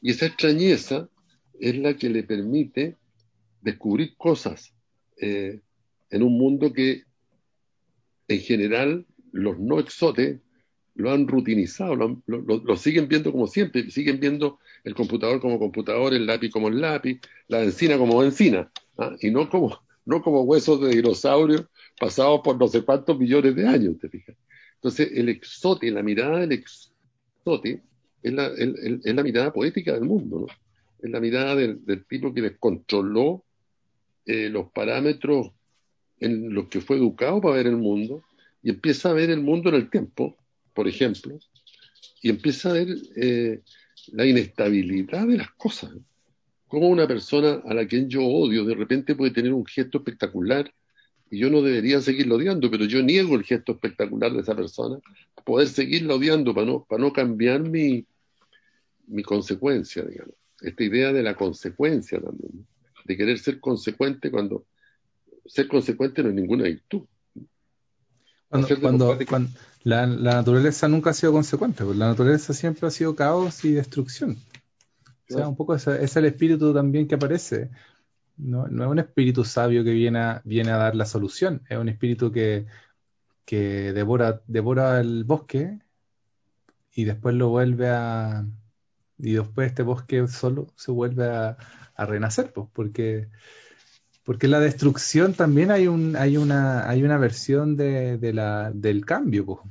Y esa extrañeza es la que le permite descubrir cosas eh, en un mundo que en general los no exotes lo han rutinizado, lo, siguen viendo como siempre, siguen viendo el computador como computador, el lápiz como el lápiz, la encina como encina, ¿ah? y no como, no como huesos de dinosaurio pasados por no sé cuántos millones de años, ¿te fijas? Entonces, el exote, la mirada del exote, es la, es la mirada poética del mundo, ¿no? Es la mirada del, tipo que descontroló eh, los parámetros en los que fue educado para ver el mundo y empieza a ver el mundo en el tiempo por ejemplo, y empieza a ver eh, la inestabilidad de las cosas. Como una persona a la que yo odio de repente puede tener un gesto espectacular y yo no debería seguirlo odiando, pero yo niego el gesto espectacular de esa persona, poder seguirlo odiando para no, para no cambiar mi, mi consecuencia, digamos. Esta idea de la consecuencia también, de querer ser consecuente cuando ser consecuente no es ninguna virtud.
Cuando, la, naturaleza nunca ha sido consecuente, pues la naturaleza siempre ha sido caos y destrucción. O sea, un poco ese, es el espíritu también que aparece. No, no, es un espíritu sabio que viene a, viene a dar la solución, es un espíritu que, que devora, devora el bosque y después lo vuelve a... Y después este bosque solo se vuelve a, a renacer, pues, porque porque la destrucción también hay un, hay una, hay una versión de, la, del cambio,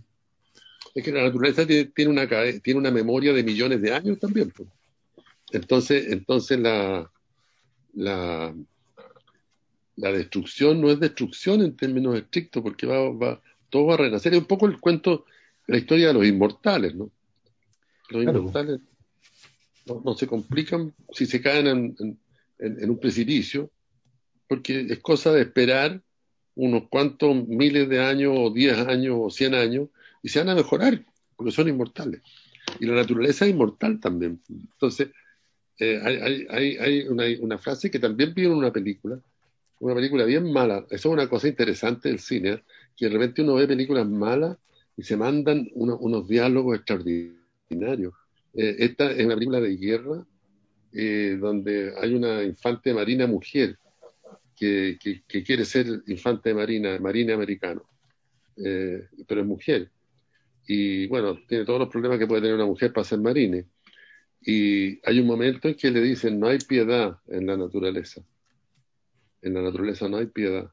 Es que la naturaleza tiene, una tiene una memoria de millones de años también, Entonces, entonces la, la, la destrucción no es destrucción en términos estrictos, porque va, va, todo va a renacer. Es un poco el cuento, la historia de los inmortales, ¿no? Los inmortales no, se complican si se caen en, en, un precipicio, porque es cosa de esperar unos cuantos miles de años, o diez años, o cien años, y se van a mejorar, porque son inmortales. Y la naturaleza es inmortal también. Entonces, eh, hay, hay, hay una, una, frase que también vi en una película, una película bien mala. Eso es una cosa interesante del cine, que de repente uno ve películas malas y se mandan unos diálogos extraordinarios. Eh, esta es una película de guerra eh, donde hay una infante marina mujer que, que, quiere ser infante de marina, marina americano, eh, pero es mujer. Y bueno, tiene todos los problemas que puede tener una mujer para ser marine. Y hay un momento en que le dicen, no hay piedad en la naturaleza. En la naturaleza no hay piedad.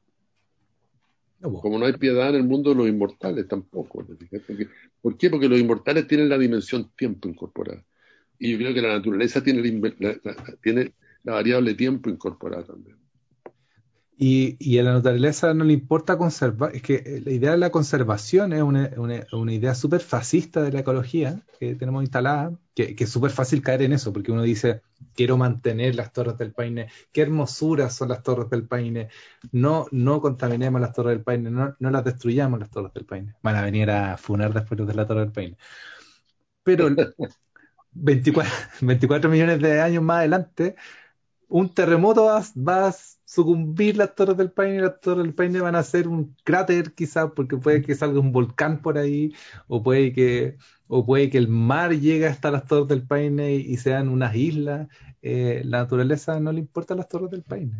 Como no hay piedad en el mundo de los inmortales tampoco. ¿Por qué? Porque los inmortales tienen la dimensión tiempo incorporada. Y yo creo que la naturaleza tiene la, tiene la variable tiempo incorporada también.
Y, y, a la naturaleza no le importa conservar, es que la idea de la conservación es una, una, idea súper fascista de la ecología que tenemos instalada, que, que es súper fácil caer en eso, porque uno dice, quiero mantener las torres del Paine, qué hermosuras son las torres del Paine, no, no contaminemos las torres del Paine, no, no las destruyamos las torres del Paine. Van a venir a funar después de la torre del Paine. Pero 24, 24 [LAUGHS] millones de años más adelante, un terremoto va, va sucumbir las Torres del Paine y las Torres del Paine van a ser un cráter quizás porque puede que salga un volcán por ahí o puede que o puede que el mar llegue hasta las Torres del Paine y, sean unas islas. Eh, la naturaleza no le importa las Torres del Paine.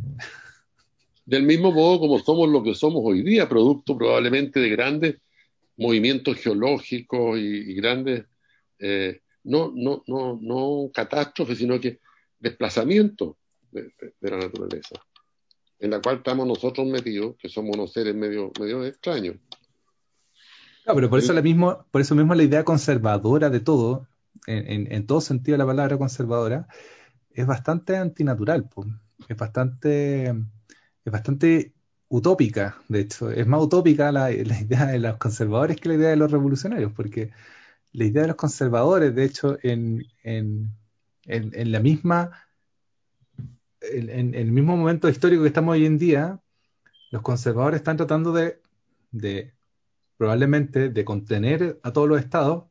Del mismo modo como somos lo que somos hoy día producto probablemente de grandes movimientos geológicos y, grandes eh, no, no, no, no catástrofes sino que desplazamientos de la naturaleza en la cual estamos nosotros metidos, que somos unos seres medio, medio extraños.
Claro, pero por eso, la mismo, por eso mismo la idea conservadora de todo, en, en, todo sentido de la palabra conservadora, es bastante antinatural, es bastante, es bastante utópica, de hecho, es más utópica la, la, idea de los conservadores que la idea de los revolucionarios, porque la idea de los conservadores, de hecho, en, en, en la misma en, el mismo momento histórico que estamos hoy en día, los conservadores están tratando de, probablemente de contener a todos los estados,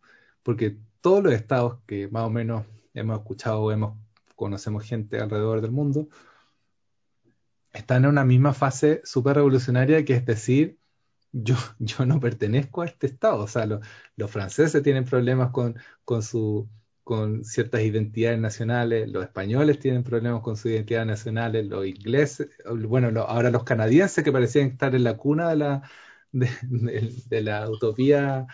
porque todos los estados que más o menos hemos escuchado, hemos, conocemos gente alrededor del mundo, están en una misma fase súper revolucionaria, que es decir, yo, no pertenezco a este estado. O sea, los franceses tienen problemas con su con ciertas identidades nacionales, los españoles tienen problemas con sus identidades nacionales, los ingleses, bueno, ahora los canadienses que parecían estar en la cuna de la, de, la utopía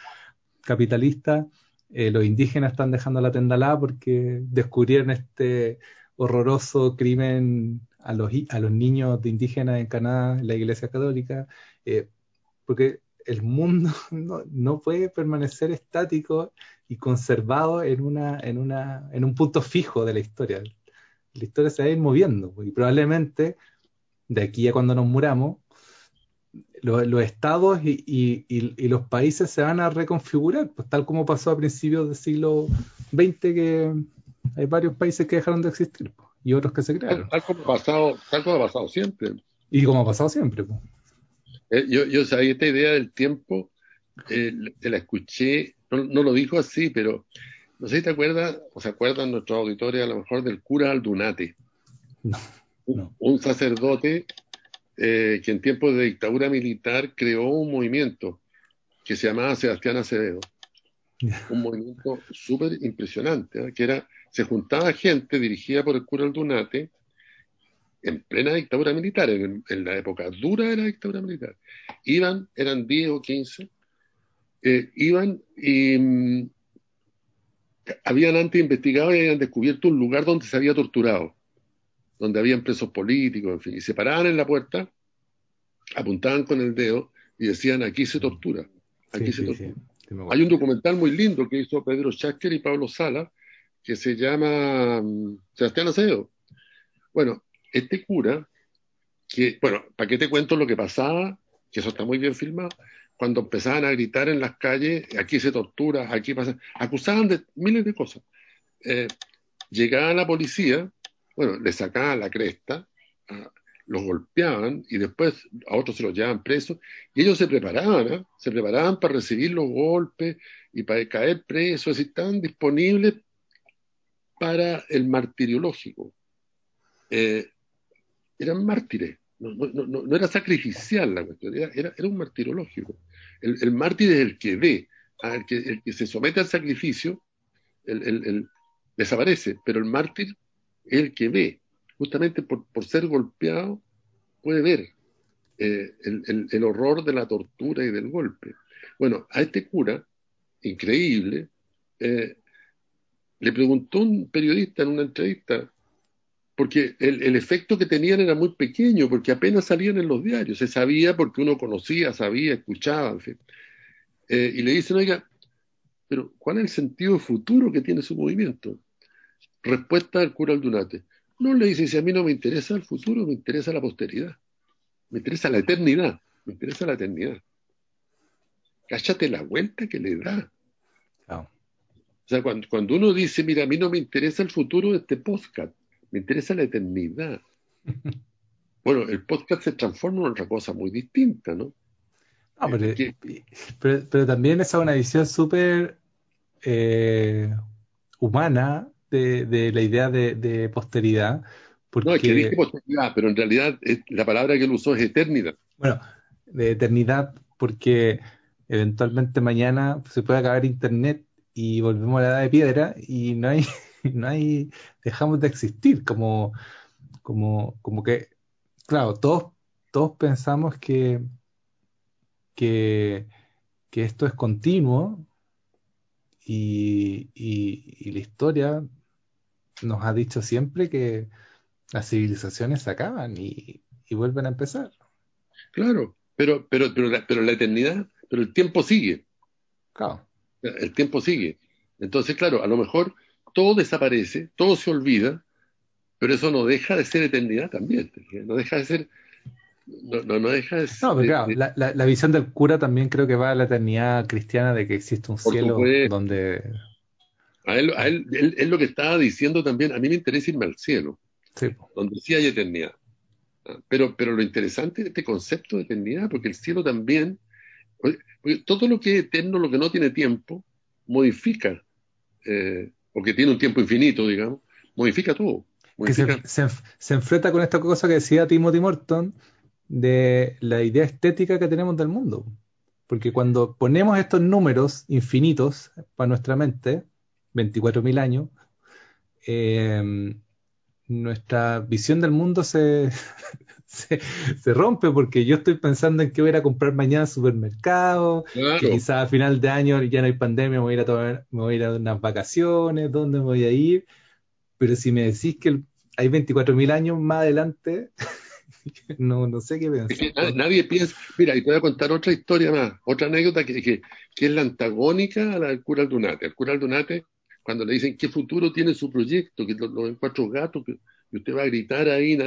capitalista, eh, los indígenas están dejando la tendalada porque descubrieron este horroroso crimen a los, a los niños de indígenas en Canadá, en la Iglesia Católica, eh, porque el mundo [LAUGHS] no, no, puede permanecer estático y conservado en, una, en, una, en un punto fijo de la historia. La historia se va a ir moviendo y probablemente de aquí a cuando nos muramos, los estados y, y, los países se van a reconfigurar, pues tal como pasó a principios del siglo XX, que hay varios países que dejaron de existir pues, y otros que se crearon.
Tal, como, ha pasado, tal como ha pasado siempre.
Y como ha pasado siempre. Pues.
Eh, yo, yo sabía esta idea del tiempo, eh, te la escuché no, lo dijo así, pero no sé si te acuerdas, o se acuerdan nuestros auditores a lo mejor del cura Aldunate. Un, sacerdote eh, que en tiempos de dictadura militar creó un movimiento que se llamaba Sebastián Acevedo. Un movimiento súper impresionante, ¿eh? que era, se juntaba gente dirigida por el cura Aldunate en plena dictadura militar, en, en, la época dura de la dictadura militar. Iban, eran 10 o 15, eh, iban y mm, habían antes investigado y habían descubierto un lugar donde se había torturado, donde habían presos políticos, en fin, y se paraban en la puerta, apuntaban con el dedo y decían, aquí se tortura, aquí se tortura. Hay un documental muy lindo que hizo Pedro Schasker y Pablo Sala, que se llama mm, Sebastián Acevedo. Bueno, este cura que, bueno, ¿para qué te cuento lo que pasaba? Que eso está muy bien filmado. Cuando empezaban a gritar en las calles, aquí se tortura, aquí pasa. Acusaban de miles de cosas. Eh, llegaba la policía, bueno, le sacaban la cresta, los golpeaban y después a otros se los llevaban presos y ellos se preparaban, ¿eh? se preparaban para recibir los golpes y para caer presos y estaban disponibles para el martirio lógico. Eh, eran mártires, no, era sacrificial la cuestión, era, un martirio lógico. El, el, mártir es el que ve, ¿ah? el que, se somete al sacrificio, el, el, desaparece, pero el mártir es el que ve, justamente por, por ser golpeado, puede ver eh, el, el, horror de la tortura y del golpe. Bueno, a este cura, increíble, eh, le preguntó un periodista en una entrevista, porque el, el, efecto que tenían era muy pequeño, porque apenas salían en los diarios, se sabía porque uno conocía, sabía, escuchaba, en fin. Eh, y le dicen, oiga, pero ¿cuál es el sentido futuro que tiene su movimiento? Respuesta del cura Aldunate. No le dice, si a mí no me interesa el futuro, me interesa la posteridad. Me interesa la eternidad. Me interesa la eternidad. Cállate la vuelta que le da. O sea, cuando, cuando, uno dice, mira, a mí no me interesa el futuro de este podcast, me interesa la eternidad. [LAUGHS] bueno, el podcast se transforma en otra cosa muy distinta, ¿no?
no pero, pero, pero, también es una visión súper eh, humana de, la idea de, posteridad.
Porque... No, es que dije posteridad, pero en realidad la palabra que él usó es eternidad.
Bueno, de eternidad, porque eventualmente mañana se puede acabar Internet y volvemos a la edad de piedra y no hay, [LAUGHS] no hay, dejamos de existir, como, como, como que, claro, todos, todos pensamos que, que, que esto es continuo y, y la historia nos ha dicho siempre que las civilizaciones se acaban y, vuelven a empezar.
Claro, pero, pero, pero, la, pero la eternidad, pero el tiempo sigue.
Claro.
El tiempo sigue. Entonces, claro, a lo mejor todo desaparece, todo se olvida, pero eso no deja de ser eternidad también. No deja de ser. No, no, deja de ser.
No, pero claro, la, la, visión del cura también creo que va a la eternidad cristiana de que existe un cielo donde
a él, a él, él, lo que estaba diciendo también, a mí me interesa irme al cielo, donde sí hay eternidad. Ah, pero, pero lo interesante es este concepto de eternidad, porque el cielo también, todo lo que es eterno, lo que no tiene tiempo, modifica, eh, o que tiene un tiempo infinito, digamos, modifica todo.
Que se, se, enfrenta con esta cosa que decía Timothy Morton de la idea estética que tenemos del mundo. Porque cuando ponemos estos números infinitos para nuestra mente, 24.000 años, eh, nuestra visión del mundo se, [LAUGHS] se, rompe porque yo estoy pensando en qué voy a comprar mañana al supermercado, que quizás a final de año ya no hay pandemia, me voy a ir a, tomar, me voy a, ir a unas vacaciones, ¿dónde me voy a ir? Pero si me decís que hay 24.000 años más adelante, [LAUGHS] no, no sé qué
pensar. nadie, piensa, mira, y te voy a contar otra historia más, otra anécdota que, que, que es la antagónica a la del cura Aldunate. El cura Aldunate cuando le dicen qué futuro tiene su proyecto, que los lo cuatro gatos, que, usted va a gritar ahí.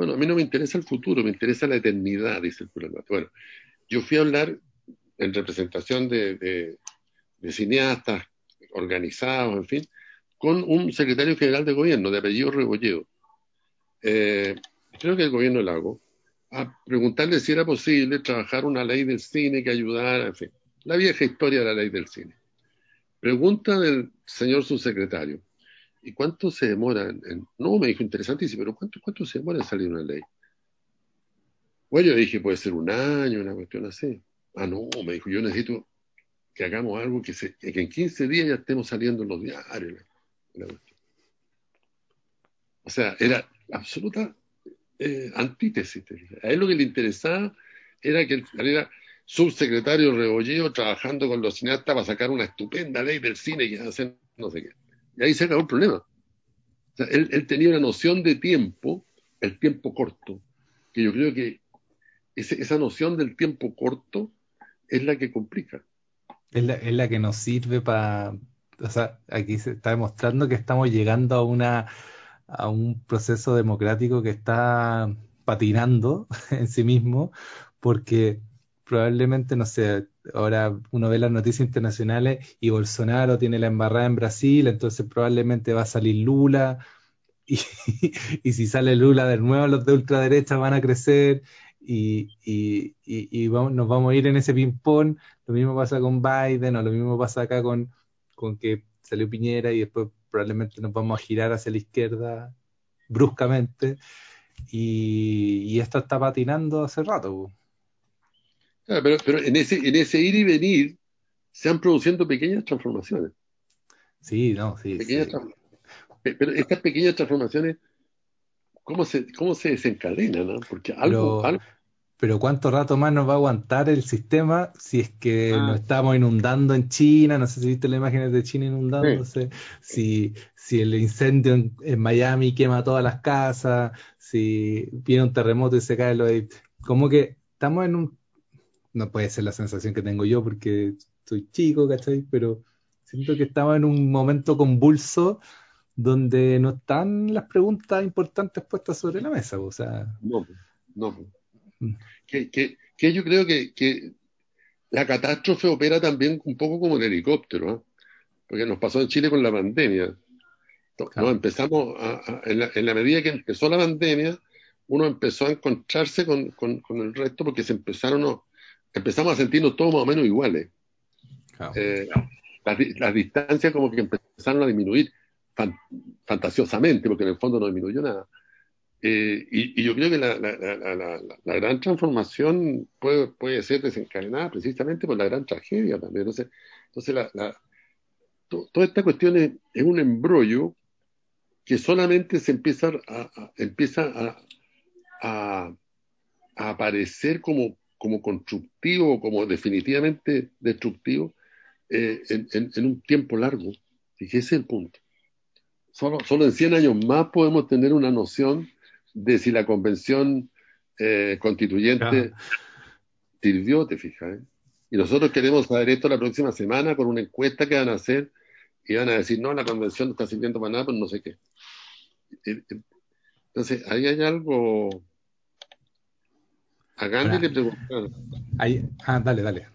Bueno, a mí no me interesa el futuro, me interesa la eternidad, dice el cura Bueno, yo fui a hablar en representación de, cineastas organizados, en fin, con un secretario general de gobierno de apellido Rebolledo. Eh, creo que el gobierno Lago, a preguntarle si era posible trabajar una ley del cine que ayudara, en fin, la vieja historia de la ley del cine. Pregunta del señor subsecretario, ¿y cuánto se demora? En, no, me dijo interesantísimo, pero ¿cuánto, ¿cuánto se demora en salir una ley? Bueno, yo dije, puede ser un año, una cuestión así. Ah, no, me dijo, yo necesito que hagamos algo que, se, en 15 días ya estemos saliendo en los diarios. o sea, era absoluta eh, antítesis. A él lo que le interesaba era que saliera subsecretario Rebolleo trabajando con los cineastas para sacar una estupenda ley del cine y hacer no sé qué. Y ahí se acabó el problema. él, tenía una noción de tiempo, el tiempo corto, que yo creo que esa noción del tiempo corto es la que complica.
Es la, que nos sirve para... O sea, aquí se está demostrando que estamos llegando a una a un proceso democrático que está patinando [LAUGHS] en sí mismo, porque probablemente, no sé, ahora uno ve las noticias internacionales y Bolsonaro tiene la embarrada en Brasil, entonces probablemente va a salir Lula, [LAUGHS] y, si sale Lula de nuevo, los de ultraderecha van a crecer y, y vamos, nos vamos a ir en ese ping-pong. Lo mismo pasa con Biden o lo mismo pasa acá con, con que salió Piñera y después probablemente nos vamos a girar hacia la izquierda bruscamente. Y, esto está patinando hace rato.
Pero, pero en, ese, en ese ir y venir se han produciendo pequeñas transformaciones.
Sí, no, sí.
Pero estas pequeñas transformaciones, ¿cómo se, cómo se desencadenan? Porque algo,
pero, ¿cuánto rato más nos va a aguantar el sistema si es que ah. nos estamos inundando en China? No sé si viste las imágenes de China inundándose. Si, si el incendio en, Miami quema todas las casas, si viene un terremoto y se cae lo de... Como que estamos en un... No puede ser la sensación que tengo yo porque soy chico, ¿cachai? Pero siento que estamos en un momento convulso donde no están las preguntas importantes puestas sobre la mesa. O sea,
no, no. Mm. Que, que, yo creo que, que, la catástrofe opera también un poco como el helicóptero, ¿eh? porque nos pasó en Chile con la pandemia. No, empezamos en, la, en, la, medida que empezó la pandemia, uno empezó a encontrarse con, con, el resto porque se empezaron a, empezamos a sentirnos todos más o menos iguales. Eh, las, las, distancias como que empezaron a disminuir fantasiosamente, porque en el fondo no disminuyó nada. Eh, y, yo creo que la, la, gran transformación puede, puede, ser desencadenada precisamente por la gran tragedia también. Entonces, entonces toda esta cuestión es, un embrollo que solamente se empieza a, empieza a, a, aparecer como, como constructivo, como definitivamente destructivo eh, en, en, un tiempo largo. Y ese es el punto. Solo, solo en 100 años más podemos tener una noción de si la convención eh, constituyente sirvió, te fijas. ¿eh? Y nosotros queremos saber esto la próxima semana con una encuesta que van a hacer y van a decir, no, la convención no está sirviendo para nada, pues no sé qué. Entonces, ahí hay algo... A Gandhi le preguntaron.
Ah, dale, dale.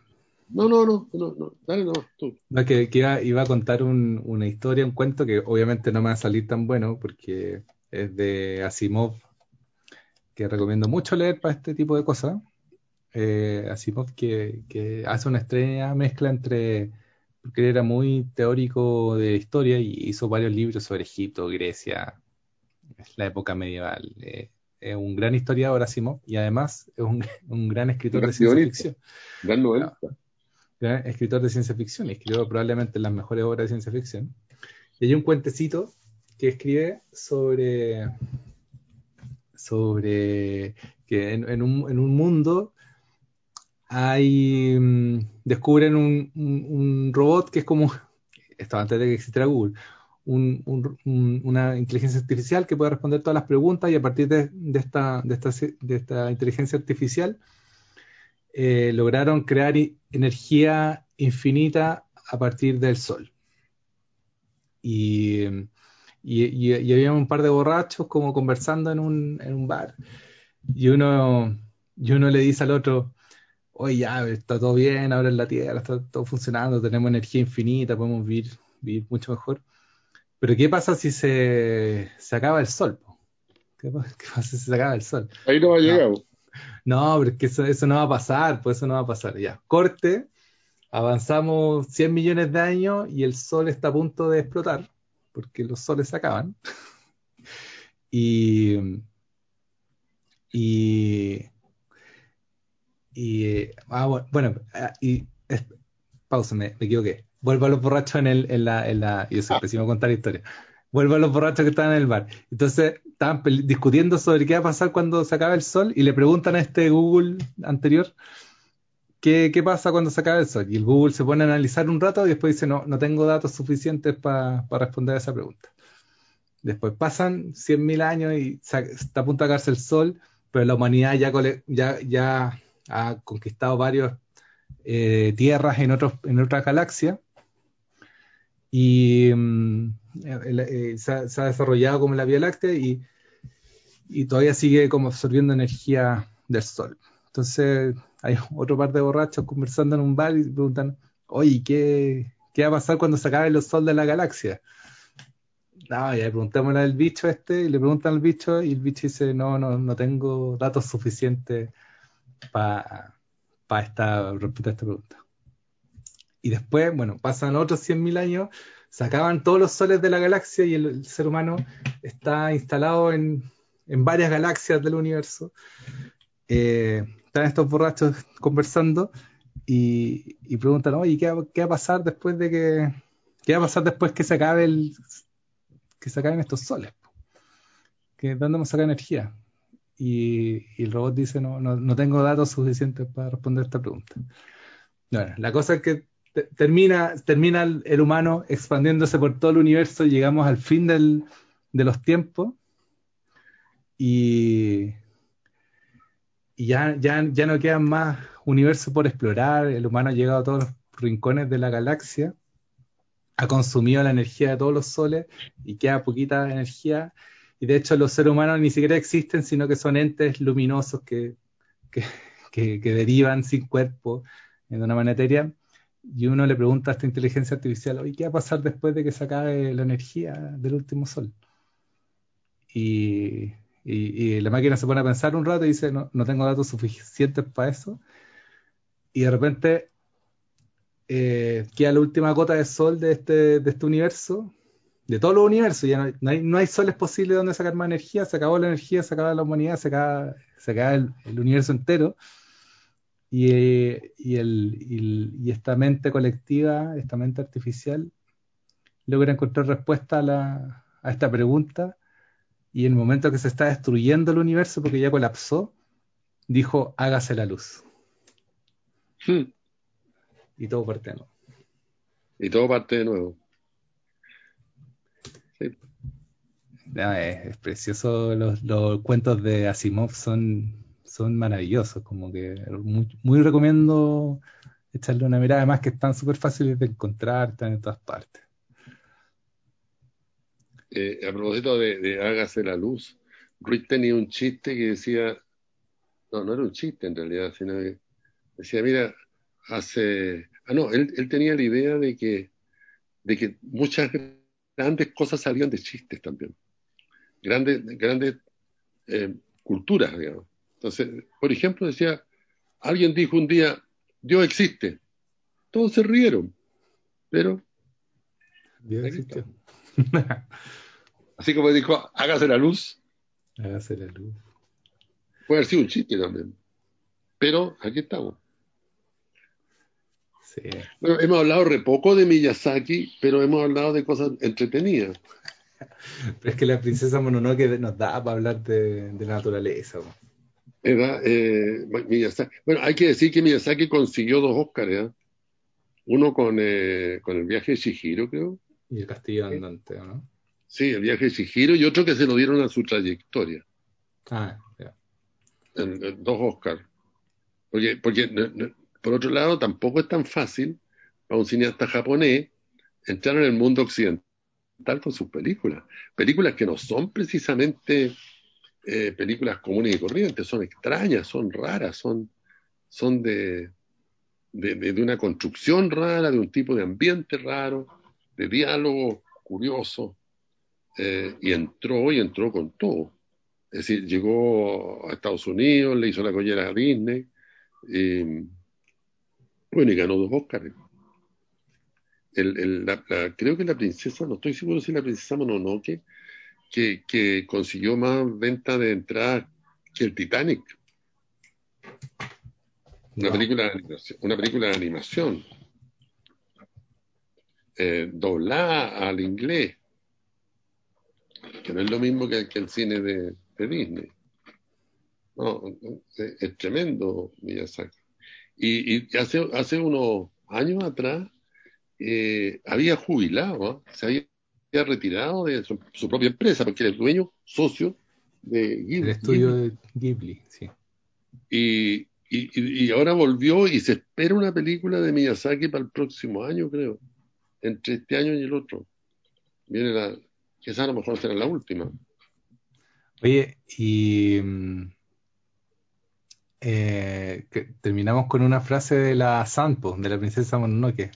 No, no, no, no, dale no, tú.
No, que, iba, a contar una historia, un cuento que obviamente no me va a salir tan bueno porque es de Asimov, que recomiendo mucho leer para este tipo de cosas. Eh, Asimov que, hace una extraña mezcla entre, porque él era muy teórico de historia y hizo varios libros sobre Egipto, Grecia, la época medieval. Eh, es un gran historiador Asimov y además es un, [LAUGHS] gran escritor de ciencia ficción.
Gran
Gran escritor de ciencia ficción y escribió probablemente las mejores obras de ciencia ficción. Y hay un cuentecito que escribe sobre, sobre que en, un, mundo hay mm, descubren un, robot que es como [LAUGHS] esto antes de que existiera Google una inteligencia artificial que puede responder todas las preguntas y a partir de, esta, inteligencia artificial eh, lograron crear energía infinita a partir del sol y y, había un par de borrachos como conversando en un, en un bar. Y uno, y uno le dice al otro, oye, ya, está todo bien ahora en la Tierra, está todo funcionando, tenemos energía infinita, podemos vivir, vivir mucho mejor. Pero ¿qué pasa si se, se acaba el sol? ¿Qué, pasa si se acaba el sol?
Ahí no va a llegar.
No, pero es que eso, eso no va a pasar, pues eso no va a pasar. Ya, corte, avanzamos 100 millones de años y el sol está a punto de explotar porque los soles se acaban. [LAUGHS] y, y, y ah, bueno, ah, y pausa, me, equivoqué. Vuelvo a los borrachos en, el, en la, en la, y eso, a contar historia. Vuelvo a los borrachos que estaban en el bar. Entonces, estaban discutiendo sobre qué va a pasar cuando se acabe el sol y le preguntan a este Google anterior ¿qué, pasa cuando se acaba el sol? Y el Google se pone a analizar un rato y después dice, no, no tengo datos suficientes para responder a esa pregunta. Después pasan 100.000 años y está a punto de acabarse el sol, pero la humanidad ya, ya, ya ha conquistado varias eh, tierras en, otros, en otras galaxias y mm, eh, se, ha, desarrollado como la Vía Láctea y, y todavía sigue como absorbiendo energía del sol. Entonces hay otro par de borrachos conversando en un bar y preguntan, oye, ¿qué, qué va a pasar cuando se acabe el sol de la galaxia? No, ya preguntémosle al bicho este, y le preguntan al bicho, y el bicho dice, no, no, no tengo datos suficientes para esta, responder esta pregunta. Y después, bueno, pasan otros 100.000 años, se acaban todos los soles de la galaxia y el, ser humano está instalado en, varias galaxias del universo. Eh, están estos borrachos conversando y, preguntan, oye, ¿qué ¿qué va, a pasar después de que, qué va a pasar después que se acabe el, que se acaben estos soles? ¿Que, ¿Dónde vamos a sacar energía? Y, el robot dice, no, no, no, tengo datos suficientes para responder esta pregunta. Bueno, la cosa es que termina, termina el, humano expandiéndose por todo el universo, llegamos al fin del, de los tiempos. Y, ya, ya, ya no quedan más universos por explorar, el humano ha llegado a todos los rincones de la galaxia, ha consumido la energía de todos los soles y queda poquita energía. Y de hecho los seres humanos ni siquiera existen, sino que son entes luminosos que, que, que, derivan sin cuerpo en una materia y uno le pregunta a esta inteligencia artificial, oye, ¿qué va a pasar después de que se acabe la energía del último sol? Y, la máquina se pone a pensar un rato y dice, no, no tengo datos suficientes para eso. Y de repente eh, queda la última gota de sol de este, este universo, de todo los universos, ya no hay, no soles posibles donde sacar más energía, se acabó la energía, se acaba la humanidad, se acaba el universo entero y, el, esta mente colectiva, esta mente artificial, logra encontrar respuesta a, esta pregunta y en el momento que se está destruyendo el universo porque ya colapsó, dijo, hágase la luz. Hmm. Y todo parte de nuevo.
Y todo parte de nuevo.
es, precioso, los, los cuentos de Asimov son son maravillosos, como que muy, recomiendo echarle una mirada, además que están súper fáciles de encontrar, están en todas partes.
Eh, a propósito de, Hágase la luz, Ruiz tenía un chiste que decía, no, no era un chiste en realidad, sino que decía, mira, hace, ah, no, él, tenía la idea de que, de que muchas grandes cosas salían de chistes también, grandes, grandes eh, culturas, digamos. Entonces, por ejemplo, decía, alguien dijo un día, Dios existe. Todos se rieron, pero... Dios existe. Así como dijo, hágase la luz.
Hágase la luz.
Puede haber sido un chiste también. Pero aquí estamos. Sí. Bueno, hemos hablado re poco de Miyazaki, pero hemos hablado de cosas entretenidas. [LAUGHS]
Pero es que la princesa Mononoke nos da para hablar de, de la naturaleza.
Eh, bueno, hay que decir que Miyazaki consiguió dos Oscars, ¿eh? Uno con, eh, con el viaje de Shihiro, creo.
Y el castillo andante, ¿no?
Sí, el viaje de Shihiro y otro que se lo dieron a su trayectoria.
Ah, ya.
dos Oscars. Porque, porque por otro lado, tampoco es tan fácil para un cineasta japonés entrar en el mundo occidental con sus películas. Películas que no son precisamente eh, películas comunes y corrientes, son extrañas, son raras, son, son de, de, una construcción rara, de un tipo de ambiente raro, de diálogo curioso, eh, y entró y entró con todo. Es decir, llegó a Estados Unidos, le hizo la collera a Disney, y, bueno, y ganó dos Oscars. El, creo que la princesa, no estoy seguro si la princesa Mononoke que, consiguió más venta de entrada que el Titanic. Una, película, de animación, una película de animación. Eh, doblada al inglés, que no es lo mismo que, el cine de, Disney. No, es, tremendo Miyazaki. Y, y, hace, hace unos años atrás eh, había jubilado, se había retirado de su, propia empresa, porque era el dueño, socio de
Ghibli. El estudio de Ghibli, sí.
Y, y, ahora volvió y se espera una película de Miyazaki para el próximo año, creo. Entre este año y el otro. Viene la, esa a lo mejor será la última.
Oye, y mm, eh, que terminamos con una frase de la Sanpo, de la princesa Mononoke,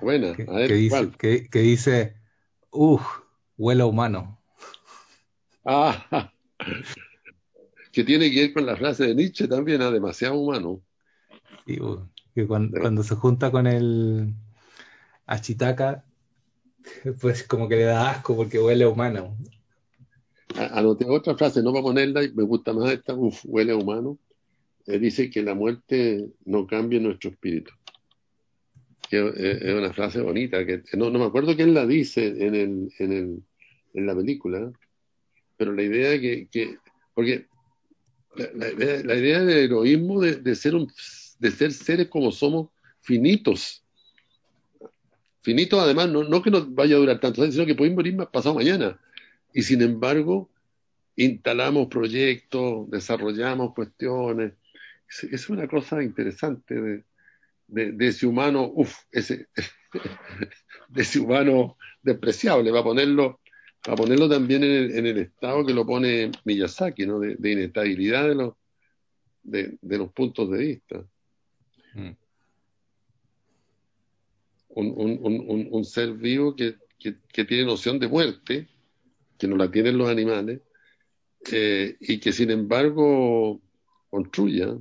Buena,
que,
a
que
ver,
dice, que, que dice, uff, huele a humano.
Ah, que tiene que ver con la frase de Nietzsche también, a demasiado humano.
Sí, que cuan- cuando, se junta con el Achitaka, pues como que le da asco porque huele a humano.
Anoté otra frase, no para ponerla, y me gusta más esta, uf, huele a humano. Eh, dice que la muerte no cambia nuestro espíritu. Es una frase bonita, que no, no me acuerdo quién la dice en, el, en, el, en la película, pero la idea que, que porque la, la idea, la idea del heroísmo de, de ser un, de ser seres como somos, finitos. Finitos además, no, no que nos vaya a durar tanto, sino que podemos morir más pasado mañana. Y sin embargo, instalamos proyectos, desarrollamos cuestiones. Es, es una cosa interesante de, de, de ese humano, uff, ese, [LAUGHS] de ese humano despreciable, va a ponerlo, va a ponerlo también en el, en el estado que lo pone Miyazaki, ¿no? De, de inestabilidad de los, de, de los puntos de vista.
Mm.
Un, un, un, un ser vivo que, que, que, tiene noción de muerte, que no la tienen los animales, eh, y que sin embargo construya,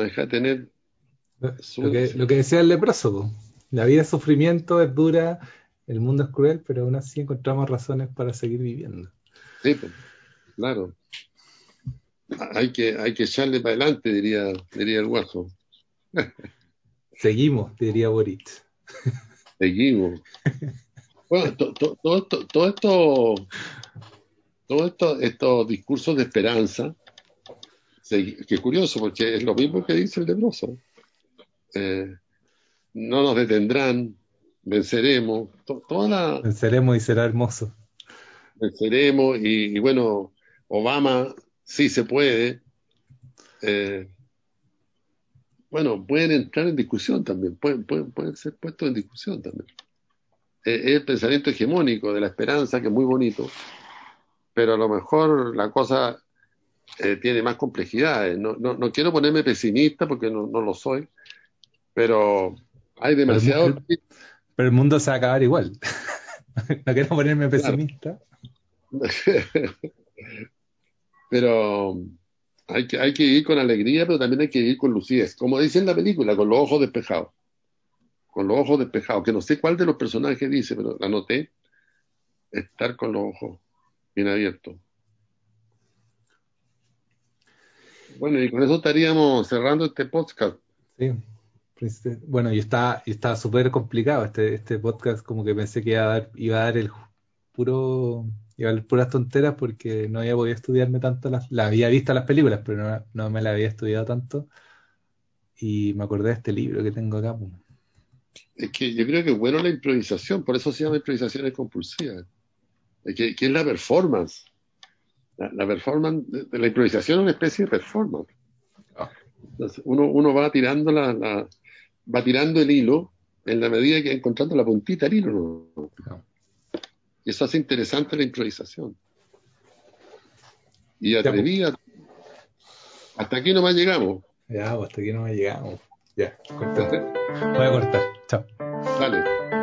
no deja de tener
su... lo, que, lo que decía el leproso, po. la vida es sufrimiento, es dura, el mundo es cruel, pero aún así encontramos razones para seguir viviendo.
Sí, pues, claro. Hay que, hay que echarle para adelante, diría, diría el guaso. [LAUGHS]
Seguimos, diría Boric. [LAUGHS]
Seguimos. Bueno, todo to, to, to, todo esto, todos esto, estos discursos de esperanza, que es curioso, porque es lo mismo que dice el leproso. Eh, no nos detendrán, venceremos, to, toda la,
venceremos y será hermoso.
Venceremos y, y bueno, Obama sí se puede. Eh, bueno, pueden entrar en discusión también, pueden, pueden, pueden ser puestos en discusión también. Eh, es el pensamiento hegemónico de la esperanza, que es muy bonito, pero a lo mejor la cosa eh, tiene más complejidades. No, no, no, quiero ponerme pesimista porque no, no lo soy, pero hay demasiado.
Pero el, pero el, mundo se va a acabar igual. [LAUGHS] no quiero ponerme pesimista.
Claro. [LAUGHS] pero hay que, hay que ir con alegría, pero también hay que ir con lucidez. Como dice en la película, con los ojos despejados. Con los ojos despejados, que no sé cuál de los personajes dice, pero la noté. Estar con los ojos bien abiertos. Bueno, y con eso estaríamos cerrando este podcast.
Sí. Bueno, y está, y está súper complicado este, este podcast, como que pensé que iba a dar, iba a dar el puro, iba a dar puras tonteras porque no había podido estudiarme tanto, las, la había visto las películas, pero no, no me la había estudiado tanto. Y me acordé de este libro que tengo acá. pues.
Es que yo creo que es bueno la improvisación, por eso se llama improvisaciones compulsivas. Es que, que es la performance. La, la performance, la improvisación es una especie de performance. Entonces, uno, uno va tirando la, la, va tirando el hilo en la medida que va encontrando la puntita del hilo. ¿no?
No.
Y eso hace interesante la improvisación. Y atrevida. Hasta aquí nomás llegamos.
Ya, pues hasta aquí no llegamos. Ya, corté. Voy a cortar. Chao.
Dale.